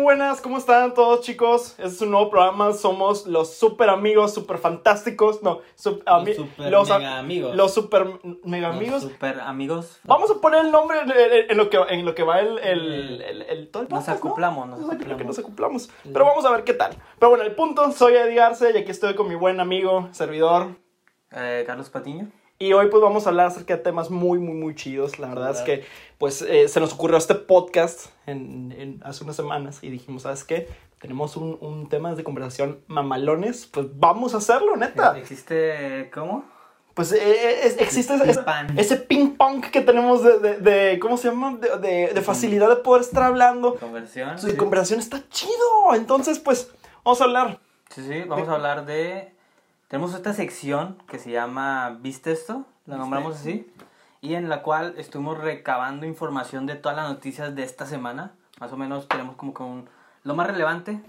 muy buenas, ¿cómo están todos chicos? Este es un nuevo programa, somos los super amigos, super fantásticos, no, Los super los, mega amigos. los super mega Los amigos. Super amigos. Vamos a poner el nombre en, lo, que, en lo que va el, el, el, el- todo el Nos podcast, ¿no? acoplamos, nos creo que acoplamos. nos acoplamos. Pero vamos a ver qué tal. Pero bueno, el punto, soy Eddie Arce y aquí estoy con mi buen amigo, servidor. Eh, Carlos Patiño. Y hoy pues vamos a hablar acerca de temas muy, muy, muy chidos. La verdad es que pues eh, se nos ocurrió este podcast en, en- hace unas semanas y dijimos, ¿sabes qué? Tenemos un, un tema de conversación mamalones, pues vamos a hacerlo, neta. ¿Existe cómo? Pues eh, eh, es- existe ese, ese- Pan. ese ping pong que tenemos de, de, de- ¿cómo se llama? De, de- de facilidad de poder estar hablando. Conversión. Su Sí. conversación está chido. Entonces pues vamos a hablar. sí, sí, vamos a hablar de... Tenemos esta sección que se llama ¿Viste esto? La nombramos así. Y en la cual estuvimos recabando información de todas las noticias de esta semana. Más o menos tenemos como que un... Lo más relevante,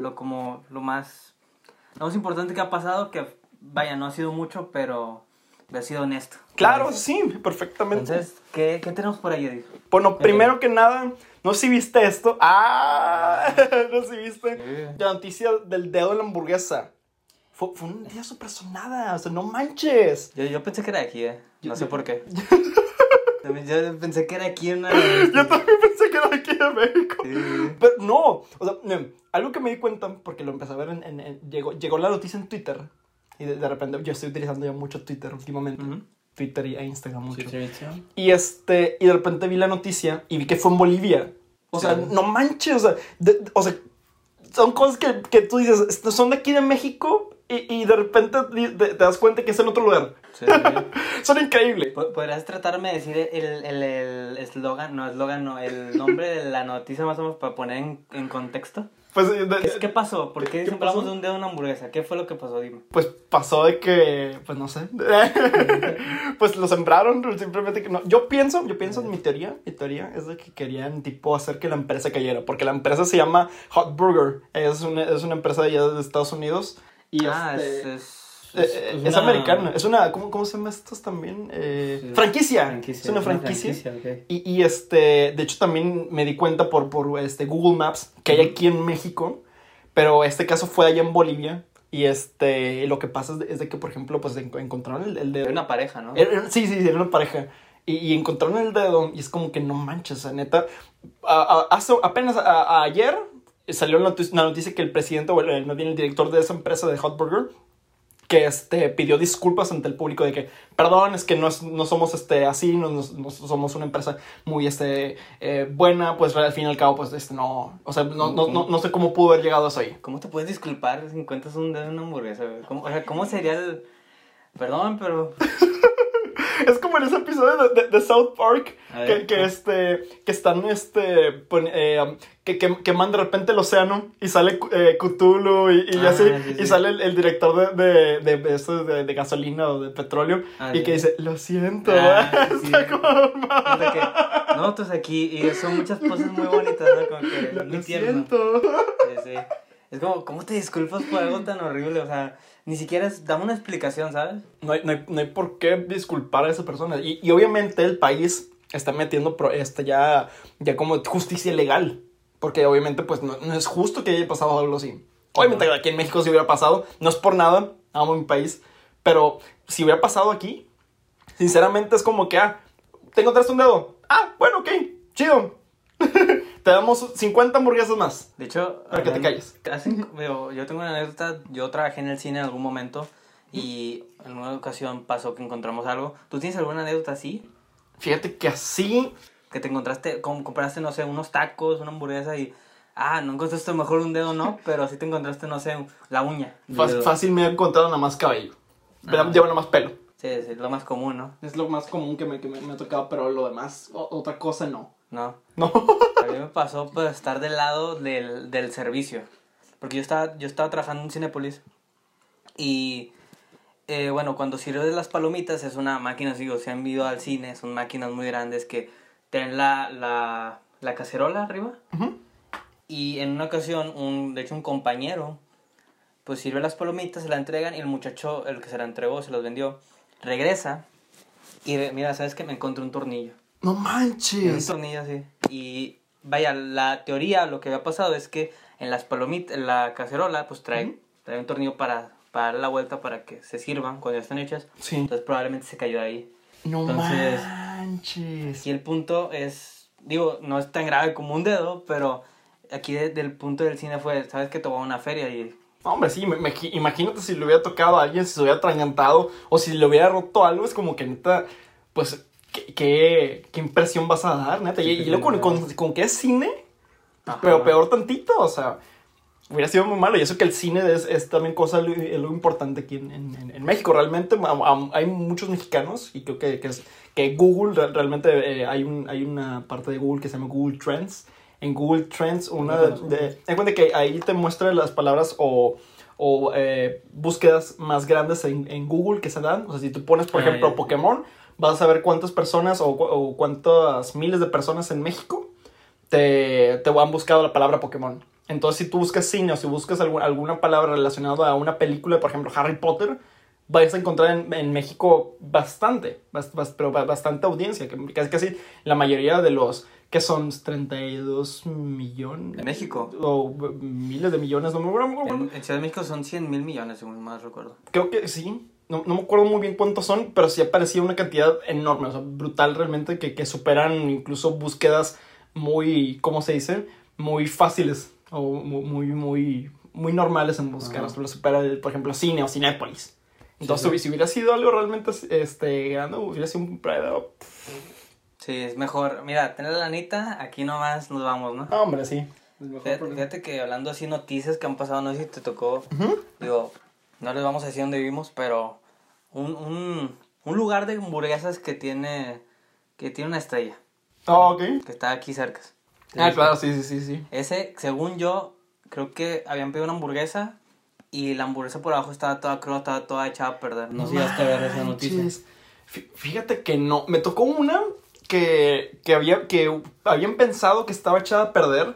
lo como lo más... Lo más importante que ha pasado, que vaya, no ha sido mucho, pero ha sido honesto. Claro, sí, perfectamente. Entonces, ¿qué, qué tenemos por ahí, Edith? Bueno, primero que nada, no sé si viste esto. ¡Ah! No sé si viste. La noticia del dedo de la hamburguesa. Fue, fue una noticia súper sonada. O sea, no manches. Yo, yo pensé que era aquí, ¿eh? No Yo- sé por qué. yo pensé que era aquí en una... Yo también pensé que era aquí de México. Sí. Pero no. O sea, algo que me di cuenta, porque lo empecé a ver en. en- en- llegó, llegó la noticia en Twitter. Y de, de repente, yo estoy utilizando ya mucho Twitter últimamente. Ujú. Twitter y- e Instagram mucho. Sí, sí, sí. Y este, y de repente vi la noticia y vi que fue en Bolivia. O sea, no manches, o sea, de- de- o sea, son cosas que, que tú dices, "Esto son de aquí de México y, y de repente te, te das cuenta que es en otro lugar. Sí, sí. Son increíbles. Po- ¿Podrías tratarme de decir el el- el eslogan? no, eslogan no, el nombre de la noticia más o menos para poner en, en contexto. Pues, de- ¿Qué, qué pasó? ¿Por qué, ¿Qué siempre hablamos de un dedo en una hamburguesa? ¿Qué fue lo que pasó? Dime. pues pasó de que, pues no sé, pues lo sembraron, simplemente que no. Yo pienso, yo pienso en mi teoría, mi teoría es de que querían tipo hacer que la empresa cayera, porque la empresa se llama Hot Burger, es una, es una empresa de allá de Estados Unidos y ah, este- es... es... Eh, eh, es, una- americana, es una, ¿cómo, cómo se llama estos también? Eh, Sí. franquicia. franquicia, es una franquicia. ok. Y, y, este, de hecho también me di cuenta por, por este Google Maps que hay aquí en México, pero este caso fue allá en Bolivia. Y este, lo que pasa es de, es de que, por ejemplo, pues en- encontraron el, el dedo. Era una pareja, ¿no? Era- sí, sí, era una pareja. Y, y encontraron el dedo y es como que no manches, neta. a- a- hace, apenas a- ayer salió la noticia, noticia que el presidente, o el, el director de esa empresa de Hot Burger, que este, pidió disculpas ante el público de que, perdón, es que no, es- no somos este, así, no, no- no somos una empresa muy este, eh, buena, pues al fin y al cabo, pues este, no, o sea, no, no, sé cómo pudo haber llegado eso ahí. ¿Cómo te puedes disculpar si encuentras un dedo en una hamburguesa? ¿Cómo, o sea, ¿cómo sería el...? Perdón, pero... Es como en ese episodio de, de- de South Park que, que, pues. este que están este pon- eh, um, que, que queman de repente el océano y sale eh, Cthulhu y, y Ah, así sí, y sale el, el director de, de, de, esto de- de gasolina o de petróleo Ah, y que dice lo siento Ah, sí. Está como, que nosotros aquí y son muchas cosas muy bonitas, ¿no? Como que lo, muy lo tierno. siento. Es como, ¿cómo te disculpas por algo tan horrible? O sea, ni siquiera es, dame una explicación, ¿sabes? no hay, no, hay, no hay por qué disculpar a esa persona. Y, y obviamente el país está metiendo pro- este, ya, ya como justicia legal. Porque obviamente pues no, no es justo que haya pasado algo así. Obviamente aquí en México si hubiera pasado. No es por nada amo mi país. Pero si hubiera pasado aquí sinceramente es como que ah te encontraste un dedo. Ah bueno ok chido te damos 50 hamburguesas más De hecho, Para que te calles. hacen- yo, yo tengo una anécdota, yo trabajé en el cine en algún momento y en una ocasión pasó que encontramos algo. ¿Tú tienes alguna anécdota así? fíjate que así Que te encontraste, como compraste, no sé, unos tacos, una hamburguesa y... Ah, no encontraste mejor un dedo, no, pero sí te encontraste, no sé, la uña. Fácil, fácil me he encontrado nada más cabello. Ah. Lleva nada más pelo. Sí, sí, lo más común, ¿no? Es lo más común que me, que me, me ha tocado, pero lo demás, o- otra cosa no. No. No. Me pasó pues estar del lado del, del servicio. Porque yo estaba, yo estaba trabajando en Cinepolis. Y eh, bueno, cuando sirves las palomitas es una máquina, digo, si han ido al cine, son máquinas muy grandes que tienen la, la, la cacerola arriba. Ujú. Y en una ocasión, un, de hecho un compañero, pues sirve las palomitas, se la entregan y el muchacho, el que se la entregó, se las vendió, regresa y mira, ¿sabes qué? Me encontré un tornillo. No Un manches. tornillo así. Y vaya, la teoría, lo que había pasado es que en las palomitas, en la cacerola, pues trae, trae un tornillo para, para dar la vuelta para que se sirvan cuando ya están hechas. Sí. Entonces probablemente se cayó de ahí. No Entonces, manches. Aquí el punto es, digo, no es tan grave como un dedo, pero aquí de- del punto del cine fue, sabes que te voy a una feria y hombre, sí, me- me- imagínate si le hubiera tocado a alguien, si se hubiera atragantado o si le hubiera roto algo, es como que neta, pues, ¿qué, qué, qué impresión vas a dar, neta? Y, y luego con, con, con es cine, Ajá. pero peor tantito, o sea, hubiera sido muy malo. Y eso que el cine es, es también cosa, lo, lo importante aquí en, en- en México. Realmente hay muchos mexicanos y creo que, que, es- que Google, re- realmente eh, hay, un, hay una parte de Google que se llama Google Trends. En Google Trends, una de... ten cuenta que ahí te muestra las palabras o, o eh, búsquedas más grandes en, en Google que se dan. O sea, si tú pones, por Ah, ejemplo, ya. Pokémon, vas a ver cuántas personas o, o cuántas miles de personas en México te, te han buscado la palabra Pokémon. Entonces, si tú buscas cine o si buscas algu- alguna palabra relacionada a una película, por ejemplo, Harry Potter, vas a encontrar en, en México bastante, bas- bas- pero ba- bastante audiencia, que casi, casi la mayoría de los que son 32 millones. de México. O miles de millones, no me acuerdo. no me acuerdo. En, en Ciudad de México son 100 mil millones, según más recuerdo. Creo que sí. No, no me acuerdo muy bien cuántos son, pero sí aparecía una cantidad enorme, o sea, brutal realmente, que, que superan incluso búsquedas muy, ¿cómo se dice? Muy fáciles o mu- muy, muy, muy normales en buscar. Ajá. O sea, lo supera, el, por ejemplo, cine o Cinépolis. Entonces, sí. si hubiera sido algo realmente este, grande, hubiera sido un predio. Sí, es mejor. Mira, tener la lanita, aquí nomás nos vamos, ¿no? Ah, hombre, sí. Fíjate, fíjate que hablando así noticias que han pasado, no sé si te tocó, digo, no les vamos a decir dónde vivimos, pero un, un, un lugar de hamburguesas que tiene, que tiene una estrella, Ah, ok. que está aquí cerca. Ah, claro, sí, sí, sí, sí. Ese, según yo, creo que habían pedido una hamburguesa y la hamburguesa por abajo estaba toda cruda, estaba toda echada a perder. No sé si ver esa noticia. Fíjate que no. Me tocó una que, que, había, que habían pensado que estaba echada a perder.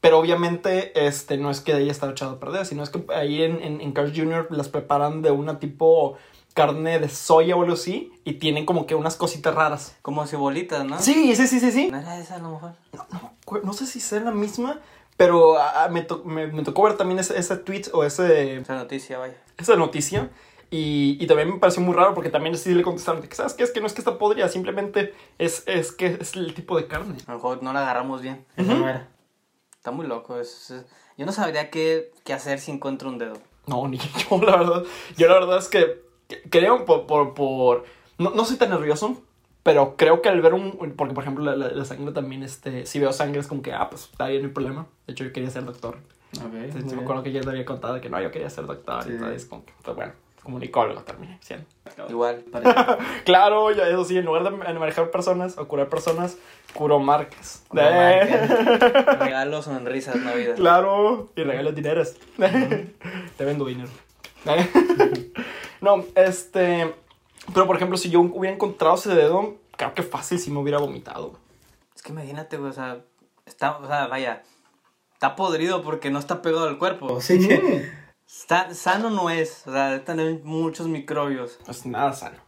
Pero obviamente este, no es que haya estado echada a perder, sino es que ahí en, en, en Carl's Jr. las preparan de una tipo carne de soya o algo así. Y tienen como que unas cositas raras. Como cebolitas, ¿no? Sí, sí, sí, sí, sí. ¿No era esa a lo mejor? No, no, no sé si sea la misma, pero ah, me, to- me, me tocó ver también ese, ese tweet o ese, Esa noticia, vaya. esa noticia. Y, y también me pareció muy raro porque también sí le contestaron, que, ¿sabes qué? Es que no es que está podrida, simplemente es, es que es el tipo de carne. A lo mejor no la agarramos bien. Esa Ujú. Está muy loco. es- es- Yo no sabría qué, qué hacer si encuentro un dedo. No, ni yo, la verdad. Yo la verdad es que creo por... por, por no, no soy tan nervioso, pero creo que al ver un... Porque, por ejemplo, la, la- la sangre también, este, si veo sangre es como que, ah, pues está bien, no hay problema. De hecho, yo quería ser doctor. Sí, sí, me acuerdo que ya te había contado que no, yo quería ser doctor y todo. Es como que, pues bueno, comunicólogo terminé siendo. Igual. Claro, ya eso sí, en lugar de manejar personas o curar personas, curo marcas. No marcas. Regalos, sonrisas, Navidad. Claro, y regalos dineros. Te vendo dinero. no, este. Pero por ejemplo, si yo hubiera encontrado ese dedo, creo que fácil si me hubiera vomitado. Es que imagínate, güey, o sea, está, o sea, vaya, está podrido porque no está pegado al cuerpo. Que está, sano no es, o sea, tener muchos microbios. Es nada sano.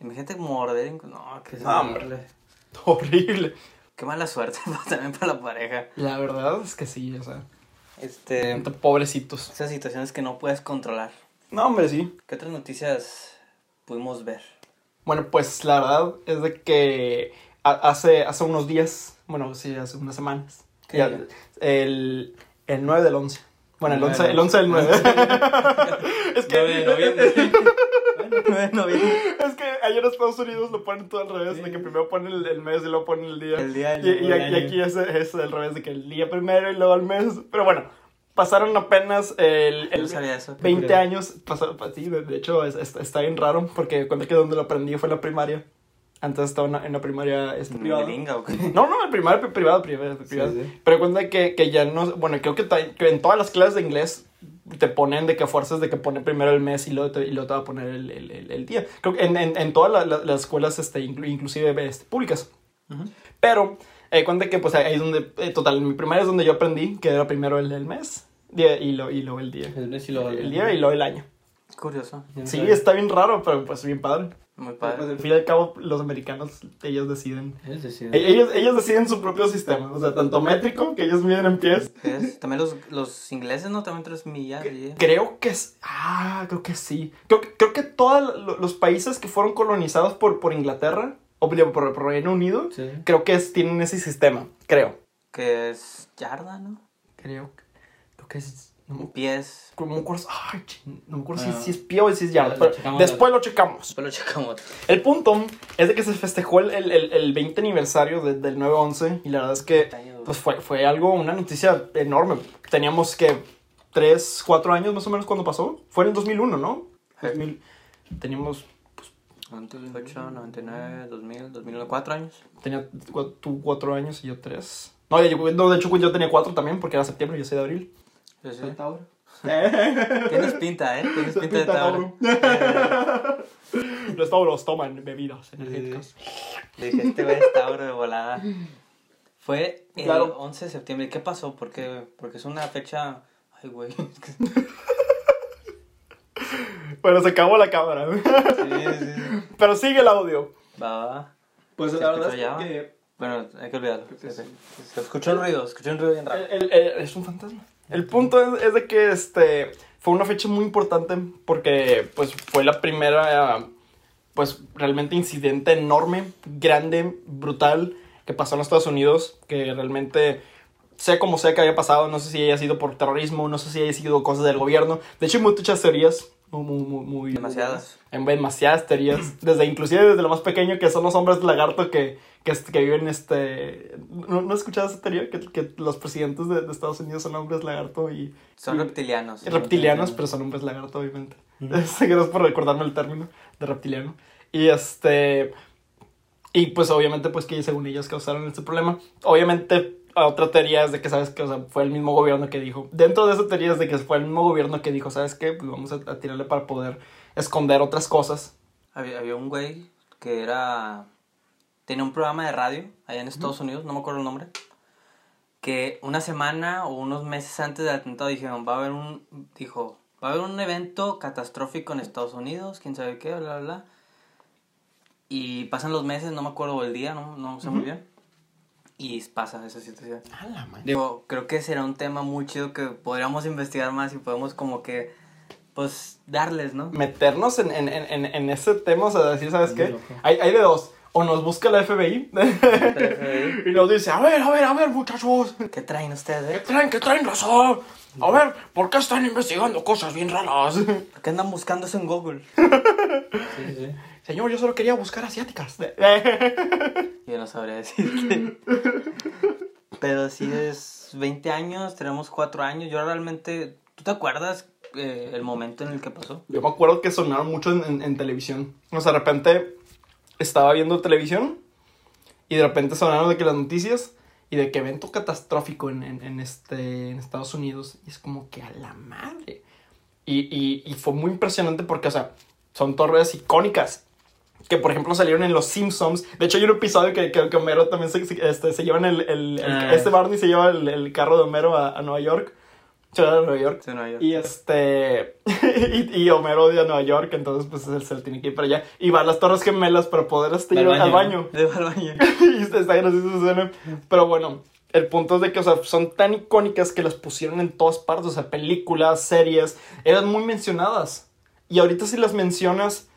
Imagínate morder, no, que No, hombre. Horrible. Qué mala suerte también para la pareja. La verdad es que sí, o sea. Este, Pobrecitos. esas situaciones que no puedes controlar. No, hombre, sí. ¿Qué otras noticias pudimos ver? Bueno, pues la verdad es de que ha- hace, hace unos días, bueno, sí, hace unas semanas, ¿Qué ya, día? el, el 9 del 11. Bueno, el El 11, 9 el 11 del 9. es que... 9 de noviembre. bueno, 9 de noviembre. Es que allá en Estados Unidos lo ponen todo al revés, de que primero ponen el, el mes y luego ponen el día. El día y y, y, y aquí es, es al revés, de que el día primero y luego el mes. Pero bueno, pasaron apenas el, el eso. 20 años. Pasaron, pa- sí, de, hecho es- es- está bien raro porque cuando que donde lo aprendí fue en la primaria. Antes estaba en la, en la primaria este, privada. ¿Melinga o qué? No, no, el primario pri- privado, privado, privado. sí. Pero cuenta que, que ya no, bueno, creo que, que en todas las clases de inglés te ponen de que fuerzas de que pone primero el mes y luego te, y luego te va a poner el, el, el- el día. Creo que en, en, en todas la- la- las escuelas, este, inclu- inclusive este, públicas. Ujú. Pero, eh, cuenta que pues ahí es donde, eh, total, en mi primaria es donde yo aprendí que era primero el, el mes día, y, lo, y luego el día. El mes y luego el El día. día y luego el año. Curioso. Sí, está bien raro, pero pues bien padre. Muy Pues, padre. al fin y al cabo, los americanos, ellos deciden. Es decir, E- Ellos, ellos deciden su propio sistema. O sea, tanto métrico, que ellos miden en pies. es- También los, los ingleses, ¿no? También tres millas. sí. Creo que es. Ah, creo que sí. Creo, que- creo que todos lo- los países que fueron colonizados por, por Inglaterra, o por, por Reino Unido, Sí. creo que es- tienen ese sistema. Creo. Que es yarda, ¿no? Creo. Creo que es. No Pies. no me acuerdo. Ay, no me acuerdo Ah. si, si es pie o si es yarda. Lo pero checamos después lo checamos. Después lo checamos. El punto es de que se festejó el, el, el, el 20 aniversario de- del 9-11 y la verdad es que pues fue, fue algo, una noticia enorme. Teníamos que 3, 4 años más o menos cuando pasó. Fue en el 2001, ¿no? Sí. 2000, teníamos, 98, 99, 2000, 2001, cuatro años. tenía tú 4 años y yo 3. No, no, de hecho yo tenía 4 también porque era septiembre y yo soy de abril. Sí, sí. Tauro. Tienes pinta, ¿eh? Tienes pinta de Pinta Tauro. Los tauros toman bebidas energéticas. Le dije, este güey es Tauro de volada. Fue el Claro. 11 de septiembre. ¿Qué pasó? Porque, porque es una fecha... Ay, güey. Bueno, se acabó la cámara. Sí, sí, sí. Pero sigue el audio. Va, va. Pues ¿Se la verdad escuchó es ya? que Bueno, hay que olvidarlo. Se escuchó un ruido, escuchó un ruido bien raro. El- el- el- es un fantasma. El punto es, es de que este fue una fecha muy importante porque pues fue la primera pues realmente incidente enorme, grande, brutal que pasó en los Estados Unidos, que realmente sea como sea que haya pasado, no sé si haya sido por terrorismo, no sé si haya sido cosas del gobierno. De hecho hay muchas teorías, muy, muy, muy, muy- Demasiadas. Hay demasiadas teorías, desde inclusive desde lo más pequeño que son los hombres lagarto que, que, que viven este... ¿No, no has escuchado esa teoría? Que, que los presidentes de, de Estados Unidos son hombres lagarto y... Son y- reptilianos. y reptilianos, pero son hombres lagarto, obviamente. Gracias por recordarme el término de reptiliano. Y este... Y pues obviamente pues que según ellos causaron este problema. Obviamente otra teoría es de que, ¿sabes que O sea, fue el mismo gobierno que dijo. Dentro de esa teoría es de que fue el mismo gobierno que dijo, ¿sabes qué? Pues vamos a, a tirarle para poder esconder otras cosas. Había, había un güey que era... Tenía un programa de radio allá en Estados Unidos, no me acuerdo el nombre. Que una semana o unos meses antes del atentado dijeron, va a haber un... Dijo, va a haber un evento catastrófico en Estados Unidos, quién sabe qué, bla, bla, bla. Y pasan los meses, no me acuerdo el día, no, no sé muy bien. Y pasa esa situación. A la madre. Digo, creo que será un tema muy chido que podríamos investigar más y podemos como que, pues, darles, ¿no? meternos en, en, en, en ese tema, o sea, decir, ¿sabes qué? Hay, hay de dos. O nos busca la FBI y nos dice, a ver, a ver, a ver, muchachos, ¿Qué traen ¿qué ustedes? eh? traen, qué traen razón? A ver, ¿por qué están investigando cosas bien raras? ¿Por qué andan buscando eso en Google? sí, sí. Señor, yo solo quería buscar asiáticas. Yo no sabría decirte. Pero sí es 20 años, tenemos 4 años. Yo realmente, ¿tú te acuerdas eh, el momento en el que pasó? Yo me acuerdo que sonaron mucho en, en- en televisión. O sea, de repente estaba viendo televisión y de repente sonaron de que las noticias y de que evento catastrófico en, en, en este, en Estados Unidos. Y es como que a la madre. Y, y, y fue muy impresionante porque, o sea, son torres icónicas. Que, por ejemplo, salieron en Los Simpsons. De hecho, hay un episodio que, que, que Homero también se, se- este, se llevan el... el- el- Ah. Este Barney se lleva el, el carro de Homero a, a Nueva York. Ciudad de Nueva York. Sí, no, yo. Y este. y, y Homero odia Nueva York, entonces pues él se tiene que ir para allá. Y va a las Torres Gemelas para poder este, ir al baño. Al baño. y está gracioso escena. Pero bueno, el punto es de que, o sea, son tan icónicas que las pusieron en todas partes. O sea, películas, series, eran muy mencionadas. Y ahorita si las mencionas,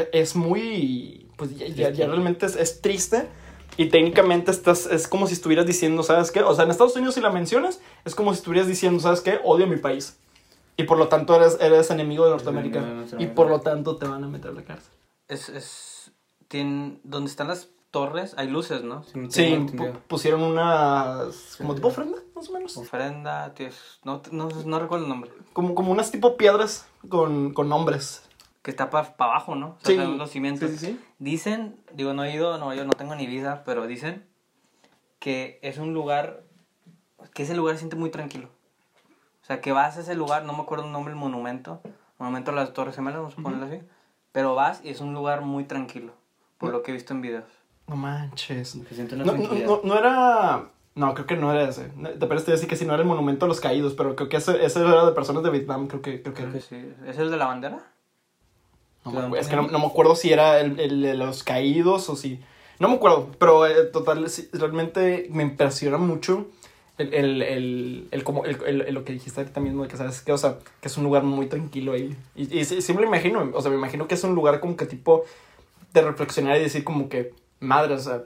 e- es, muy. Pues ya, ya- ya realmente es, es triste. Y técnicamente estás, es como si estuvieras diciendo, ¿sabes qué? O sea, en Estados Unidos si la mencionas, es como si estuvieras diciendo, ¿sabes qué? Odio a mi país. Y por lo tanto eres, eres enemigo de Norteamérica. enemigo de Y Norteamérica. por lo tanto te van a meter a la cárcel. Es, es, tienen, donde están las torres, hay luces, ¿no? Sí, entendido. pusieron unas. como tipo ofrenda, más o menos. Ofrenda, tíos, no, no, no recuerdo el nombre. Como, como unas tipo piedras con, con nombres. Que está para abajo, ¿no? O sea, Sí. los cimientos. Sí, sí. Dicen, digo, no he ido, no, yo no tengo ni visa, pero dicen que es un lugar, que ese lugar se siente muy tranquilo. O sea, que vas a ese lugar, no me acuerdo el nombre del monumento, monumento a las Torres Gemelas, vamos a ponerlo así, pero vas y es un lugar muy tranquilo, por lo que he visto en videos. No manches. No, no, no, no era. No, creo que no era ese. Te parece decir que sí, no era el monumento a los caídos, pero creo que ese, ese era de personas de Vietnam, creo que. Creo que, Creo que sí. ¿Es el de la bandera? No me- es que no, no me acuerdo si era el, el de los caídos o si... No me acuerdo, pero eh, total, sí, realmente me impresiona mucho el, el, el, el como, el, el- el- lo que dijiste ahorita mismo, de que sabes que, o sea, que es un lugar muy tranquilo ahí. Y, y me lo imagino, o sea, me imagino que es un lugar como que tipo de reflexionar y decir como que, madre, o sea,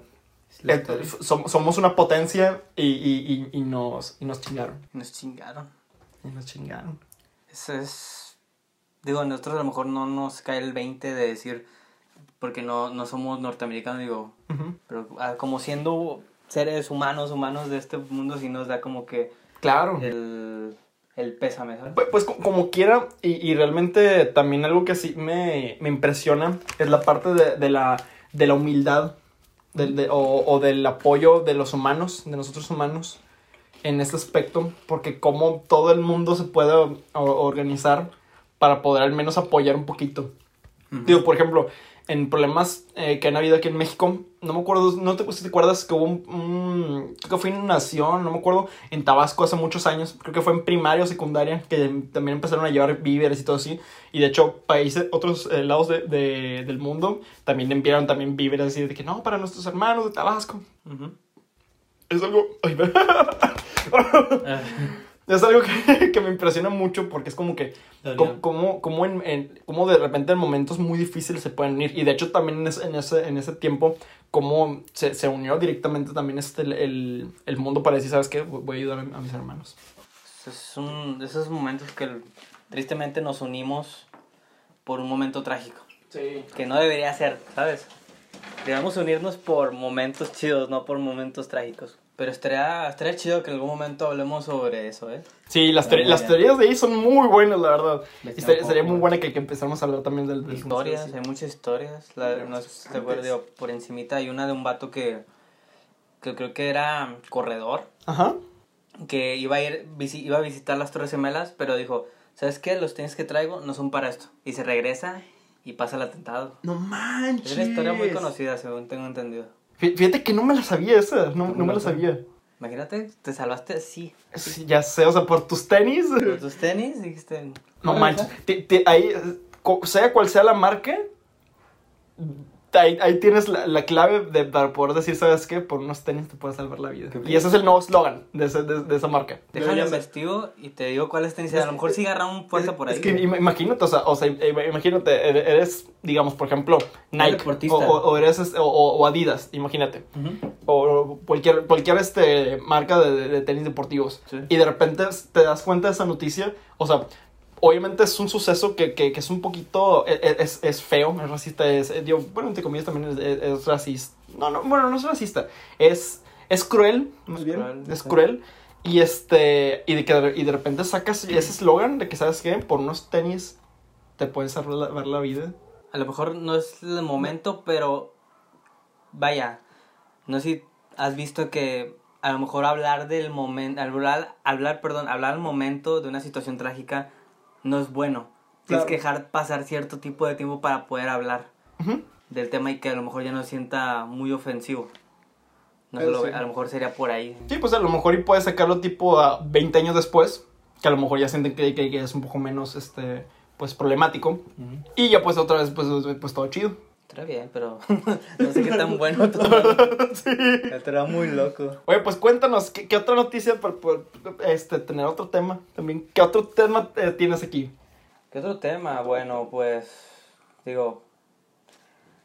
eh, som- somos una potencia y, y, y, y nos, y nos chingaron. Nos chingaron. Y nos chingaron. Eso es. Digo, nosotros a lo mejor no nos cae el 20 de decir. Porque no, no somos norteamericanos, digo. Ujú. Pero ah, como siendo seres humanos, humanos de este mundo, sí nos da como que Claro. el, el pésame, ¿sabes? Pues, pues, co- como quiera, y, y realmente también algo que sí me, me impresiona es la parte de, de la, de la humildad del- de- o, o del apoyo de los humanos, de nosotros humanos, en este aspecto, porque como todo el mundo se puede organizar para poder al menos apoyar un poquito. Ujú. Digo, por ejemplo, en problemas eh, que han habido aquí en México, no me acuerdo, no te, si te acuerdas que hubo un, un- creo que fue en Nación, no me acuerdo, en Tabasco hace muchos años, creo que fue en primaria o secundaria, que también empezaron a llevar víveres y todo así, y de hecho países, otros eh, lados de, de- del mundo también enviaron también víveres así de que no, para nuestros hermanos de Tabasco. Ujú. Es algo... ay, Ah, Es algo que, que me impresiona mucho porque es como que como, como, como, en, en- como de repente en momentos muy difíciles se pueden unir. Y de hecho también en ese, en ese, en ese tiempo como se, se unió directamente también este, el, el, el mundo para decir, ¿sabes qué? Voy a ayudar a, a mis hermanos. Es un de esos momentos que tristemente nos unimos por un momento trágico. Sí. Que no debería ser, ¿sabes? Debemos unirnos por momentos chidos, no por momentos trágicos. Pero estaría, estaría chido que en algún momento hablemos sobre eso, ¿eh? Sí, las, las teorías de ahí son muy buenas, la verdad. Y estaría, muy buena que, que empezáramos a hablar también del... del- Historias, hay muchas historias. La, no sé si te acuerdas, digo, por encimita hay una de un vato que, que creo que era corredor, Ajá. que iba a ir, visi- iba a visitar las Torres Gemelas, pero dijo, ¿sabes qué? Los tenis que traigo no son para esto. Y se regresa y pasa el atentado. No manches. Es una historia muy conocida, según tengo entendido. Fí- Fíjate que no me la sabía esa, no, no me la sabía. Imagínate, te salvaste así. Sí, ya sé, o sea, por tus tenis. Por tus tenis dijiste... No "Órale, manches. va". Ti- ti- ahí, eh, sea cual sea la marca, ahí, ahí tienes la, la clave de, para poder decir, ¿sabes qué? Por unos tenis te puede salvar la vida. Y ese es el nuevo slogan de, ese- de, de esa marca. Déjalo investigo y te digo cuáles tenis. A lo mejor sí agarran fuerza por ahí. Es que im- imagínate, o sea, o sea, im- imagínate, ere- eres, digamos, por ejemplo, Nike o, o- o eres, o, o- Adidas, imagínate. O cualquier, cualquier este, marca de, de- de tenis deportivos. Sí. Y de repente te das cuenta de esa noticia. O sea, obviamente es un suceso que, que, que es un poquito. e- e- Es, es feo, es racista. Es, eh, digo, bueno, entre comillas también es, es- es racista. No, no, bueno, no es racista. Es, es cruel, más bien. cruel, es sí. cruel. Y este. Y de, que, y de repente sacas ese eslogan de que, ¿sabes qué? Por unos tenis te puedes salvar la vida. A lo mejor no es el momento, pero vaya, no sé si has visto que a lo mejor hablar del momento, hablar, hablar, perdón, hablar al momento de una situación trágica no es bueno. Tienes Claro. que dejar pasar cierto tipo de tiempo para poder hablar del tema y que a lo mejor ya no se sienta muy ofensivo. No lo- sí. a lo mejor sería por ahí. Sí, pues a lo mejor y puedes sacarlo tipo a 20 años después, que a lo mejor ya sienten que, que- que es un poco menos, este, pues problemático. Y ya pues otra vez, pues, pues todo chido. Está bien, pero no sé qué tan bueno todo. sí. Estará muy loco. Oye, pues cuéntanos, ¿qué, qué otra noticia para este, tener otro tema también? ¿Qué otro tema eh, tienes aquí? ¿Qué otro tema? Bueno, pues digo,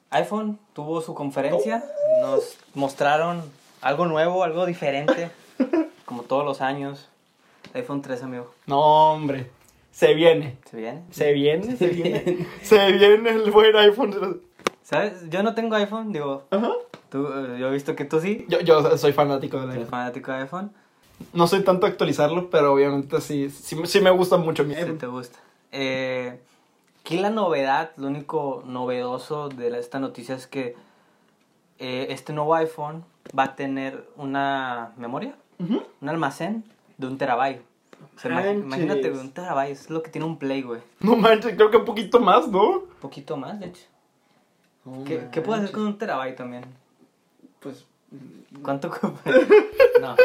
iPhone tuvo su conferencia, nos mostraron algo nuevo, algo diferente, como todos los años. iPhone 3, amigo. No, hombre, se viene. ¿Se viene? Se viene, se viene. se viene el buen iPhone. ¿Sabes? Yo no tengo iPhone, digo, Ajá. tú, eh, yo he visto que tú sí. Yo, yo soy fanático del iPhone. fanático de iPhone. No soy tanto actualizarlo, pero obviamente sí, sí, sí me gusta mucho mi Sí iPhone. te gusta. Eh, aquí la novedad, lo único novedoso de esta noticia es que eh, este nuevo iPhone va a tener una memoria, un almacén de un terabyte. O sea, imagínate, un terabyte es lo que tiene un Play, güey. No manches, creo que un poquito más, ¿no? Un poquito más, de hecho. ¿Qué, ¿Qué puedes hacer con un terabyte también? Pues. ¿Cuánto ocupa? No,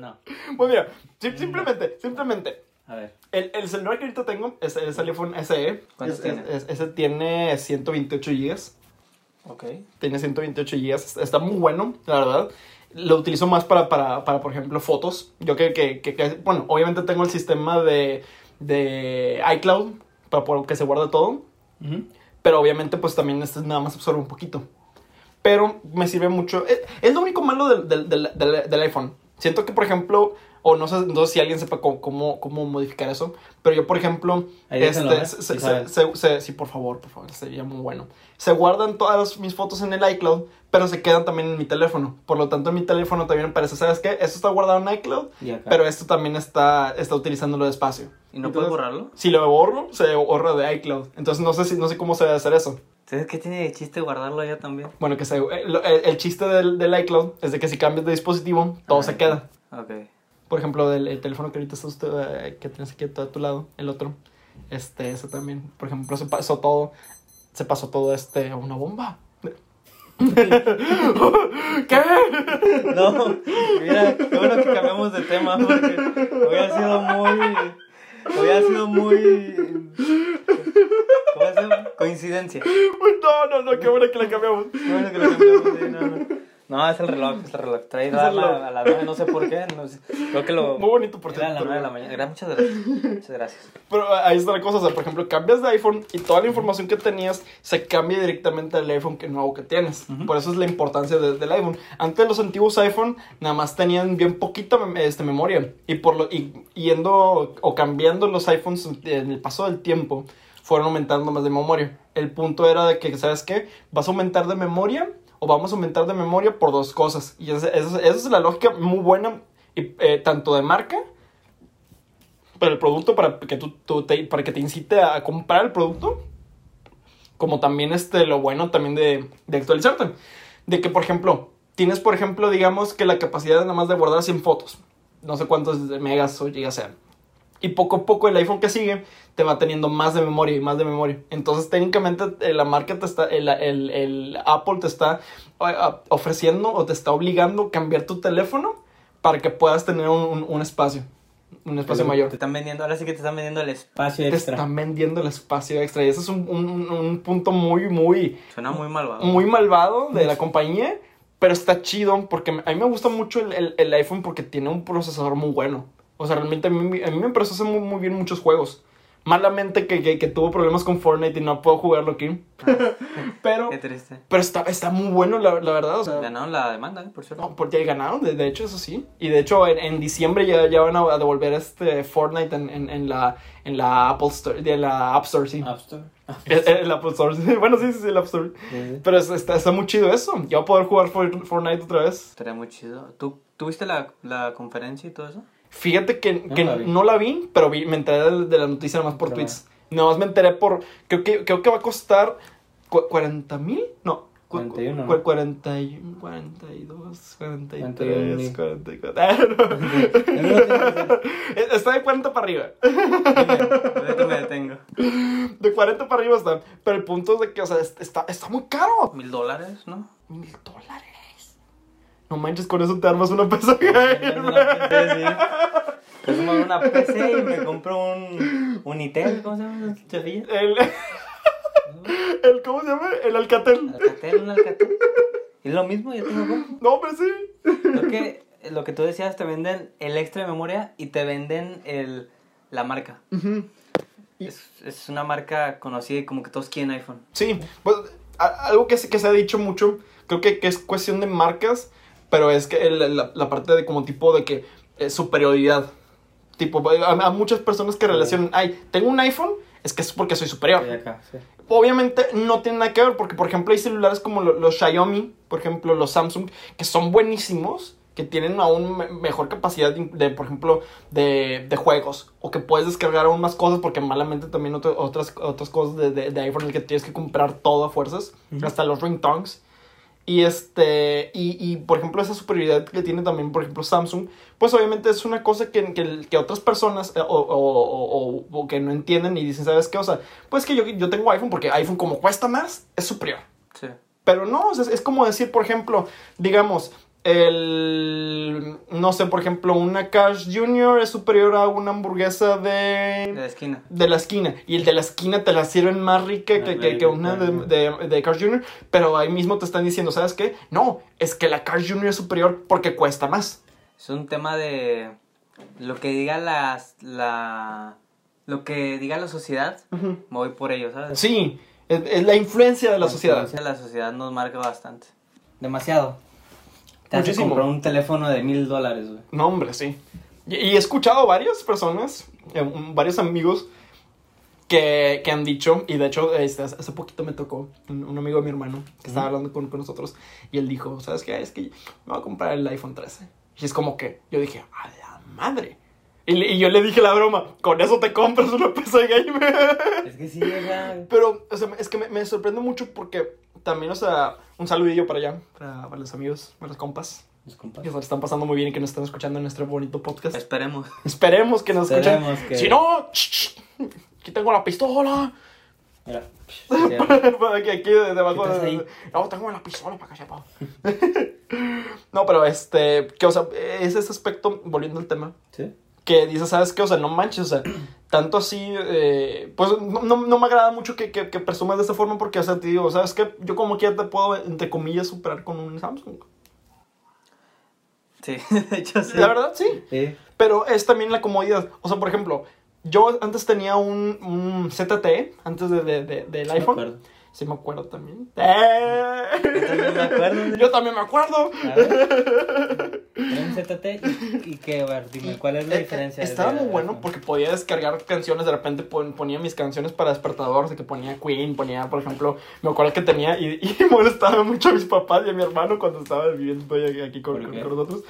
no. Pues mira, sim- simplemente, simplemente. A ver. El, el celular que ahorita tengo es, es el iPhone SE. ¿Cuántos Es- tiene? es- ese tiene 128 GB. Ok. Tiene 128 GB. Está muy bueno, la verdad. Lo utilizo más para, para, para por ejemplo, fotos. Yo que, que, que- que- bueno, obviamente tengo el sistema de, de iCloud para poder que se guarde todo. Pero obviamente, pues también este nada más absorbe un poquito. Pero me sirve mucho. Es, es lo único malo del, del- del iPhone. Siento que, por ejemplo, o no sé, no sé si alguien sepa cómo, cómo, cómo modificar eso. Pero yo, por ejemplo, Ahí déjenlo, este, ¿eh? se- Sí se- se- se- sí, por favor, por favor, sería muy bueno. Se guardan todas mis fotos en el iCloud, pero se quedan también en mi teléfono. Por lo tanto, en mi teléfono también me parece, ¿sabes qué? Esto está guardado en iCloud, pero esto también está, está utilizándolo de espacio. ¿Y no Entonces, puedes borrarlo? Si lo borro, se borra de iCloud. Entonces no sé si no sé cómo se debe hacer eso. ¿Sabes qué tiene de chiste guardarlo ya también? Bueno, que se, lo- el, el chiste del, del iCloud es de que si cambias de dispositivo, todo Ah, se queda. Ok. Por ejemplo, el teléfono que ahorita está usted, eh, que tienes aquí a tu lado, el otro, este, ese también. Por ejemplo, se pasó todo, se pasó todo este a una bomba. ¿Qué? No, mira, qué bueno que cambiamos de tema porque hubiera sido muy. Hubiera sido muy. ¿Cómo se llama? Coincidencia. No, no, no, qué bueno que la cambiamos. Qué bueno que lo cambiamos. sí, no, no. No, es el reloj, es el reloj. Trae a la- a las 9, no sé por qué. No sé. Creo que lo. Muy bonito por Era a las cierto. 9 de la mañana. Muchas gracias. Muchas gracias. Pero ahí está la cosa, o sea, por ejemplo, cambias de iPhone y toda la información que tenías se cambia directamente al iPhone que nuevo que tienes. Ujú. Por eso es la importancia de- del iPhone. Antes los antiguos iPhone nada más tenían bien poquita este, memoria y por lo y yendo o cambiando los iPhones en el paso del tiempo fueron aumentando más de memoria. El punto era de que, ¿sabes qué? Vas a aumentar de memoria o vamos a aumentar de memoria por dos cosas. Y esa, esa- esa es la lógica muy buena, eh, tanto de marca para el producto, para que, tú, tú te, para que te incite a comprar el producto, como también este, lo bueno también de, de actualizarte. De que, por ejemplo, tienes, por ejemplo, digamos que la capacidad nada más de guardar 100 fotos. No sé cuántos megas o gigas sean. Y poco a poco el iPhone que sigue te va teniendo más de memoria y más de memoria. Entonces técnicamente eh, la marca te está, el, el- el Apple te está ofreciendo o te está obligando a cambiar tu teléfono para que puedas tener un, un- un espacio. Un espacio mayor. Te están vendiendo, ahora sí que te están vendiendo el espacio Te extra. están vendiendo el espacio extra. Y ese es un, un- un punto muy, muy, Suena muy malvado. muy malvado de la compañía. Pero está chido porque a mí me gusta mucho el, el- el iPhone porque tiene un procesador muy bueno. O sea, realmente a mí, a mí me procesa muy, muy bien muchos juegos. Malamente que, que, que tuvo problemas con Fortnite y no puedo jugarlo aquí. pero Qué triste. pero está, está muy bueno, la, la verdad. O sea, Ganaron la demanda, ¿eh? por cierto. no, porque ganaron, de, de hecho, eso sí. Y de hecho, en, en diciembre ya, ya van a devolver este Fortnite en, en, en la, en la Apple Store, de la App Store, sí. App Store. El, el Apple Store, sí. Bueno, sí, sí, sí, el App Store. Pero es- está, está muy chido eso. Ya voy a poder jugar For- Fortnite otra vez. Estaría muy chido. ¿Tú tuviste la, la conferencia y todo eso? Fíjate que, No que la vi. no la vi, pero vi, me enteré de, de la noticia nada más por Pero tweets. Nada más me enteré por. Creo que, creo que va a costar cu- 40 mil. No. cu- 41, cu- ¿no? 41, 42, 43, 41,000. 44. está de 40 para arriba. Ahorita me detengo. De 40 para arriba está. Pero el punto es de que, o sea, es- está, está muy caro. Mil dólares, ¿no? Mil dólares. No manches, con eso te armas una PC. Pues me una PC y me compro un, un Intel, ¿cómo se llama? ¿Chefilla? El, el. ¿Cómo se llama? El Alcatel. Alcatel, un Alcatel. Es lo mismo, yo tengo compu. No, pero sí. Lo que, lo que tú decías, te venden el extra de memoria y te venden el, la marca. Es, es una marca conocida y como que todos quieren iPhone. Sí, pues a- algo que se, que se ha dicho mucho, creo que, que es cuestión de marcas, pero es que el- la, la parte de como tipo de que eh, superioridad. Tipo, a, a muchas personas que relacionan, ay, tengo un iPhone, es que es porque soy superior. acá, sí. Obviamente no tiene nada que ver, porque por ejemplo hay celulares como lo- los Xiaomi, por ejemplo los Samsung, que son buenísimos, que tienen aún me- mejor capacidad de, de, por ejemplo, de, de juegos, o que puedes descargar aún más cosas, porque malamente también otro- otras, otras cosas de, de, iPhone que tienes que comprar todo a fuerzas, Ujú. hasta los ringtones. Y este, y, y por ejemplo, esa superioridad que tiene también, por ejemplo, Samsung, pues obviamente es una cosa que, que, que otras personas eh, o, o- o- o- que no entienden y dicen, ¿sabes qué? O sea, pues que yo, yo tengo iPhone porque iPhone como cuesta más, es superior. Sí. Pero no, es, es como decir, por ejemplo, digamos, el, no sé, por ejemplo, una Cash Junior es superior a una hamburguesa De de, la esquina. de la esquina. Y el de la esquina te la sirven más rica que, que- que una de, de, de Cash Junior. Pero ahí mismo te están diciendo, ¿sabes qué? No, es que la Cash Junior es superior porque cuesta más. Es un tema de lo que diga las, la... Lo que diga la sociedad, me voy por ello, ¿sabes? Sí, es, es la influencia de la sociedad. influencia de La sociedad nos marca bastante. Demasiado. Te hace Muchísimo. comprar un teléfono de mil dólares, güey. No, hombre, sí. Y, y he escuchado varias personas, eh, varios amigos que, que han dicho, y de hecho este, hace hace poquito me tocó un, un amigo de mi hermano que estaba hablando con, con nosotros y él dijo, ¿sabes qué? Es que me voy a comprar el iPhone 13. Y es como que yo dije, a la madre. Y, le- y yo le dije la broma, con eso te compras una PC gamer. Es que sí, sea... Pero, o sea, es que me, me sorprende mucho porque también, o sea, un saludillo para allá, para, para los amigos, para los compas, Los compas. que se están pasando muy bien y que nos están escuchando en nuestro bonito podcast. Esperemos. Esperemos que nos Esperemos escuchen. que- Si no, ch, ch, aquí tengo la pistola. Mira. aquí, aquí debajo ¿Qué traes de? No, tengo la pistola para que sepa. no, pero este, que, o sea, es ese aspecto, volviendo al tema, ¿Sí? Que dices, ¿sabes qué? O sea, no manches, o sea, tanto así, eh, pues no, no, no me agrada mucho que, que, que presumas de esta forma porque, o sea, te digo, ¿sabes qué? Yo como quiera te puedo, entre comillas, superar con un Samsung. Sí, de hecho sí. La verdad, sí. Sí. Pero es también la comodidad. O sea, por ejemplo, yo antes tenía un, un ZTE, antes de, de- de- del iPhone. Sí me acuerdo también. ¡Eh! Yo también me acuerdo. ¿no? Yo también me acuerdo. ZT y, y que, a ver, dime, ¿cuál es la Eh, diferencia? Estaba de- muy bueno porque podía descargar canciones, de repente pon- ponía mis canciones para despertador, así que ponía Queen, ponía, por ejemplo, me acuerdo que tenía y, y molestaba mucho a mis papás y a mi hermano cuando estaba viviendo aquí con, ¿Por con- nosotros.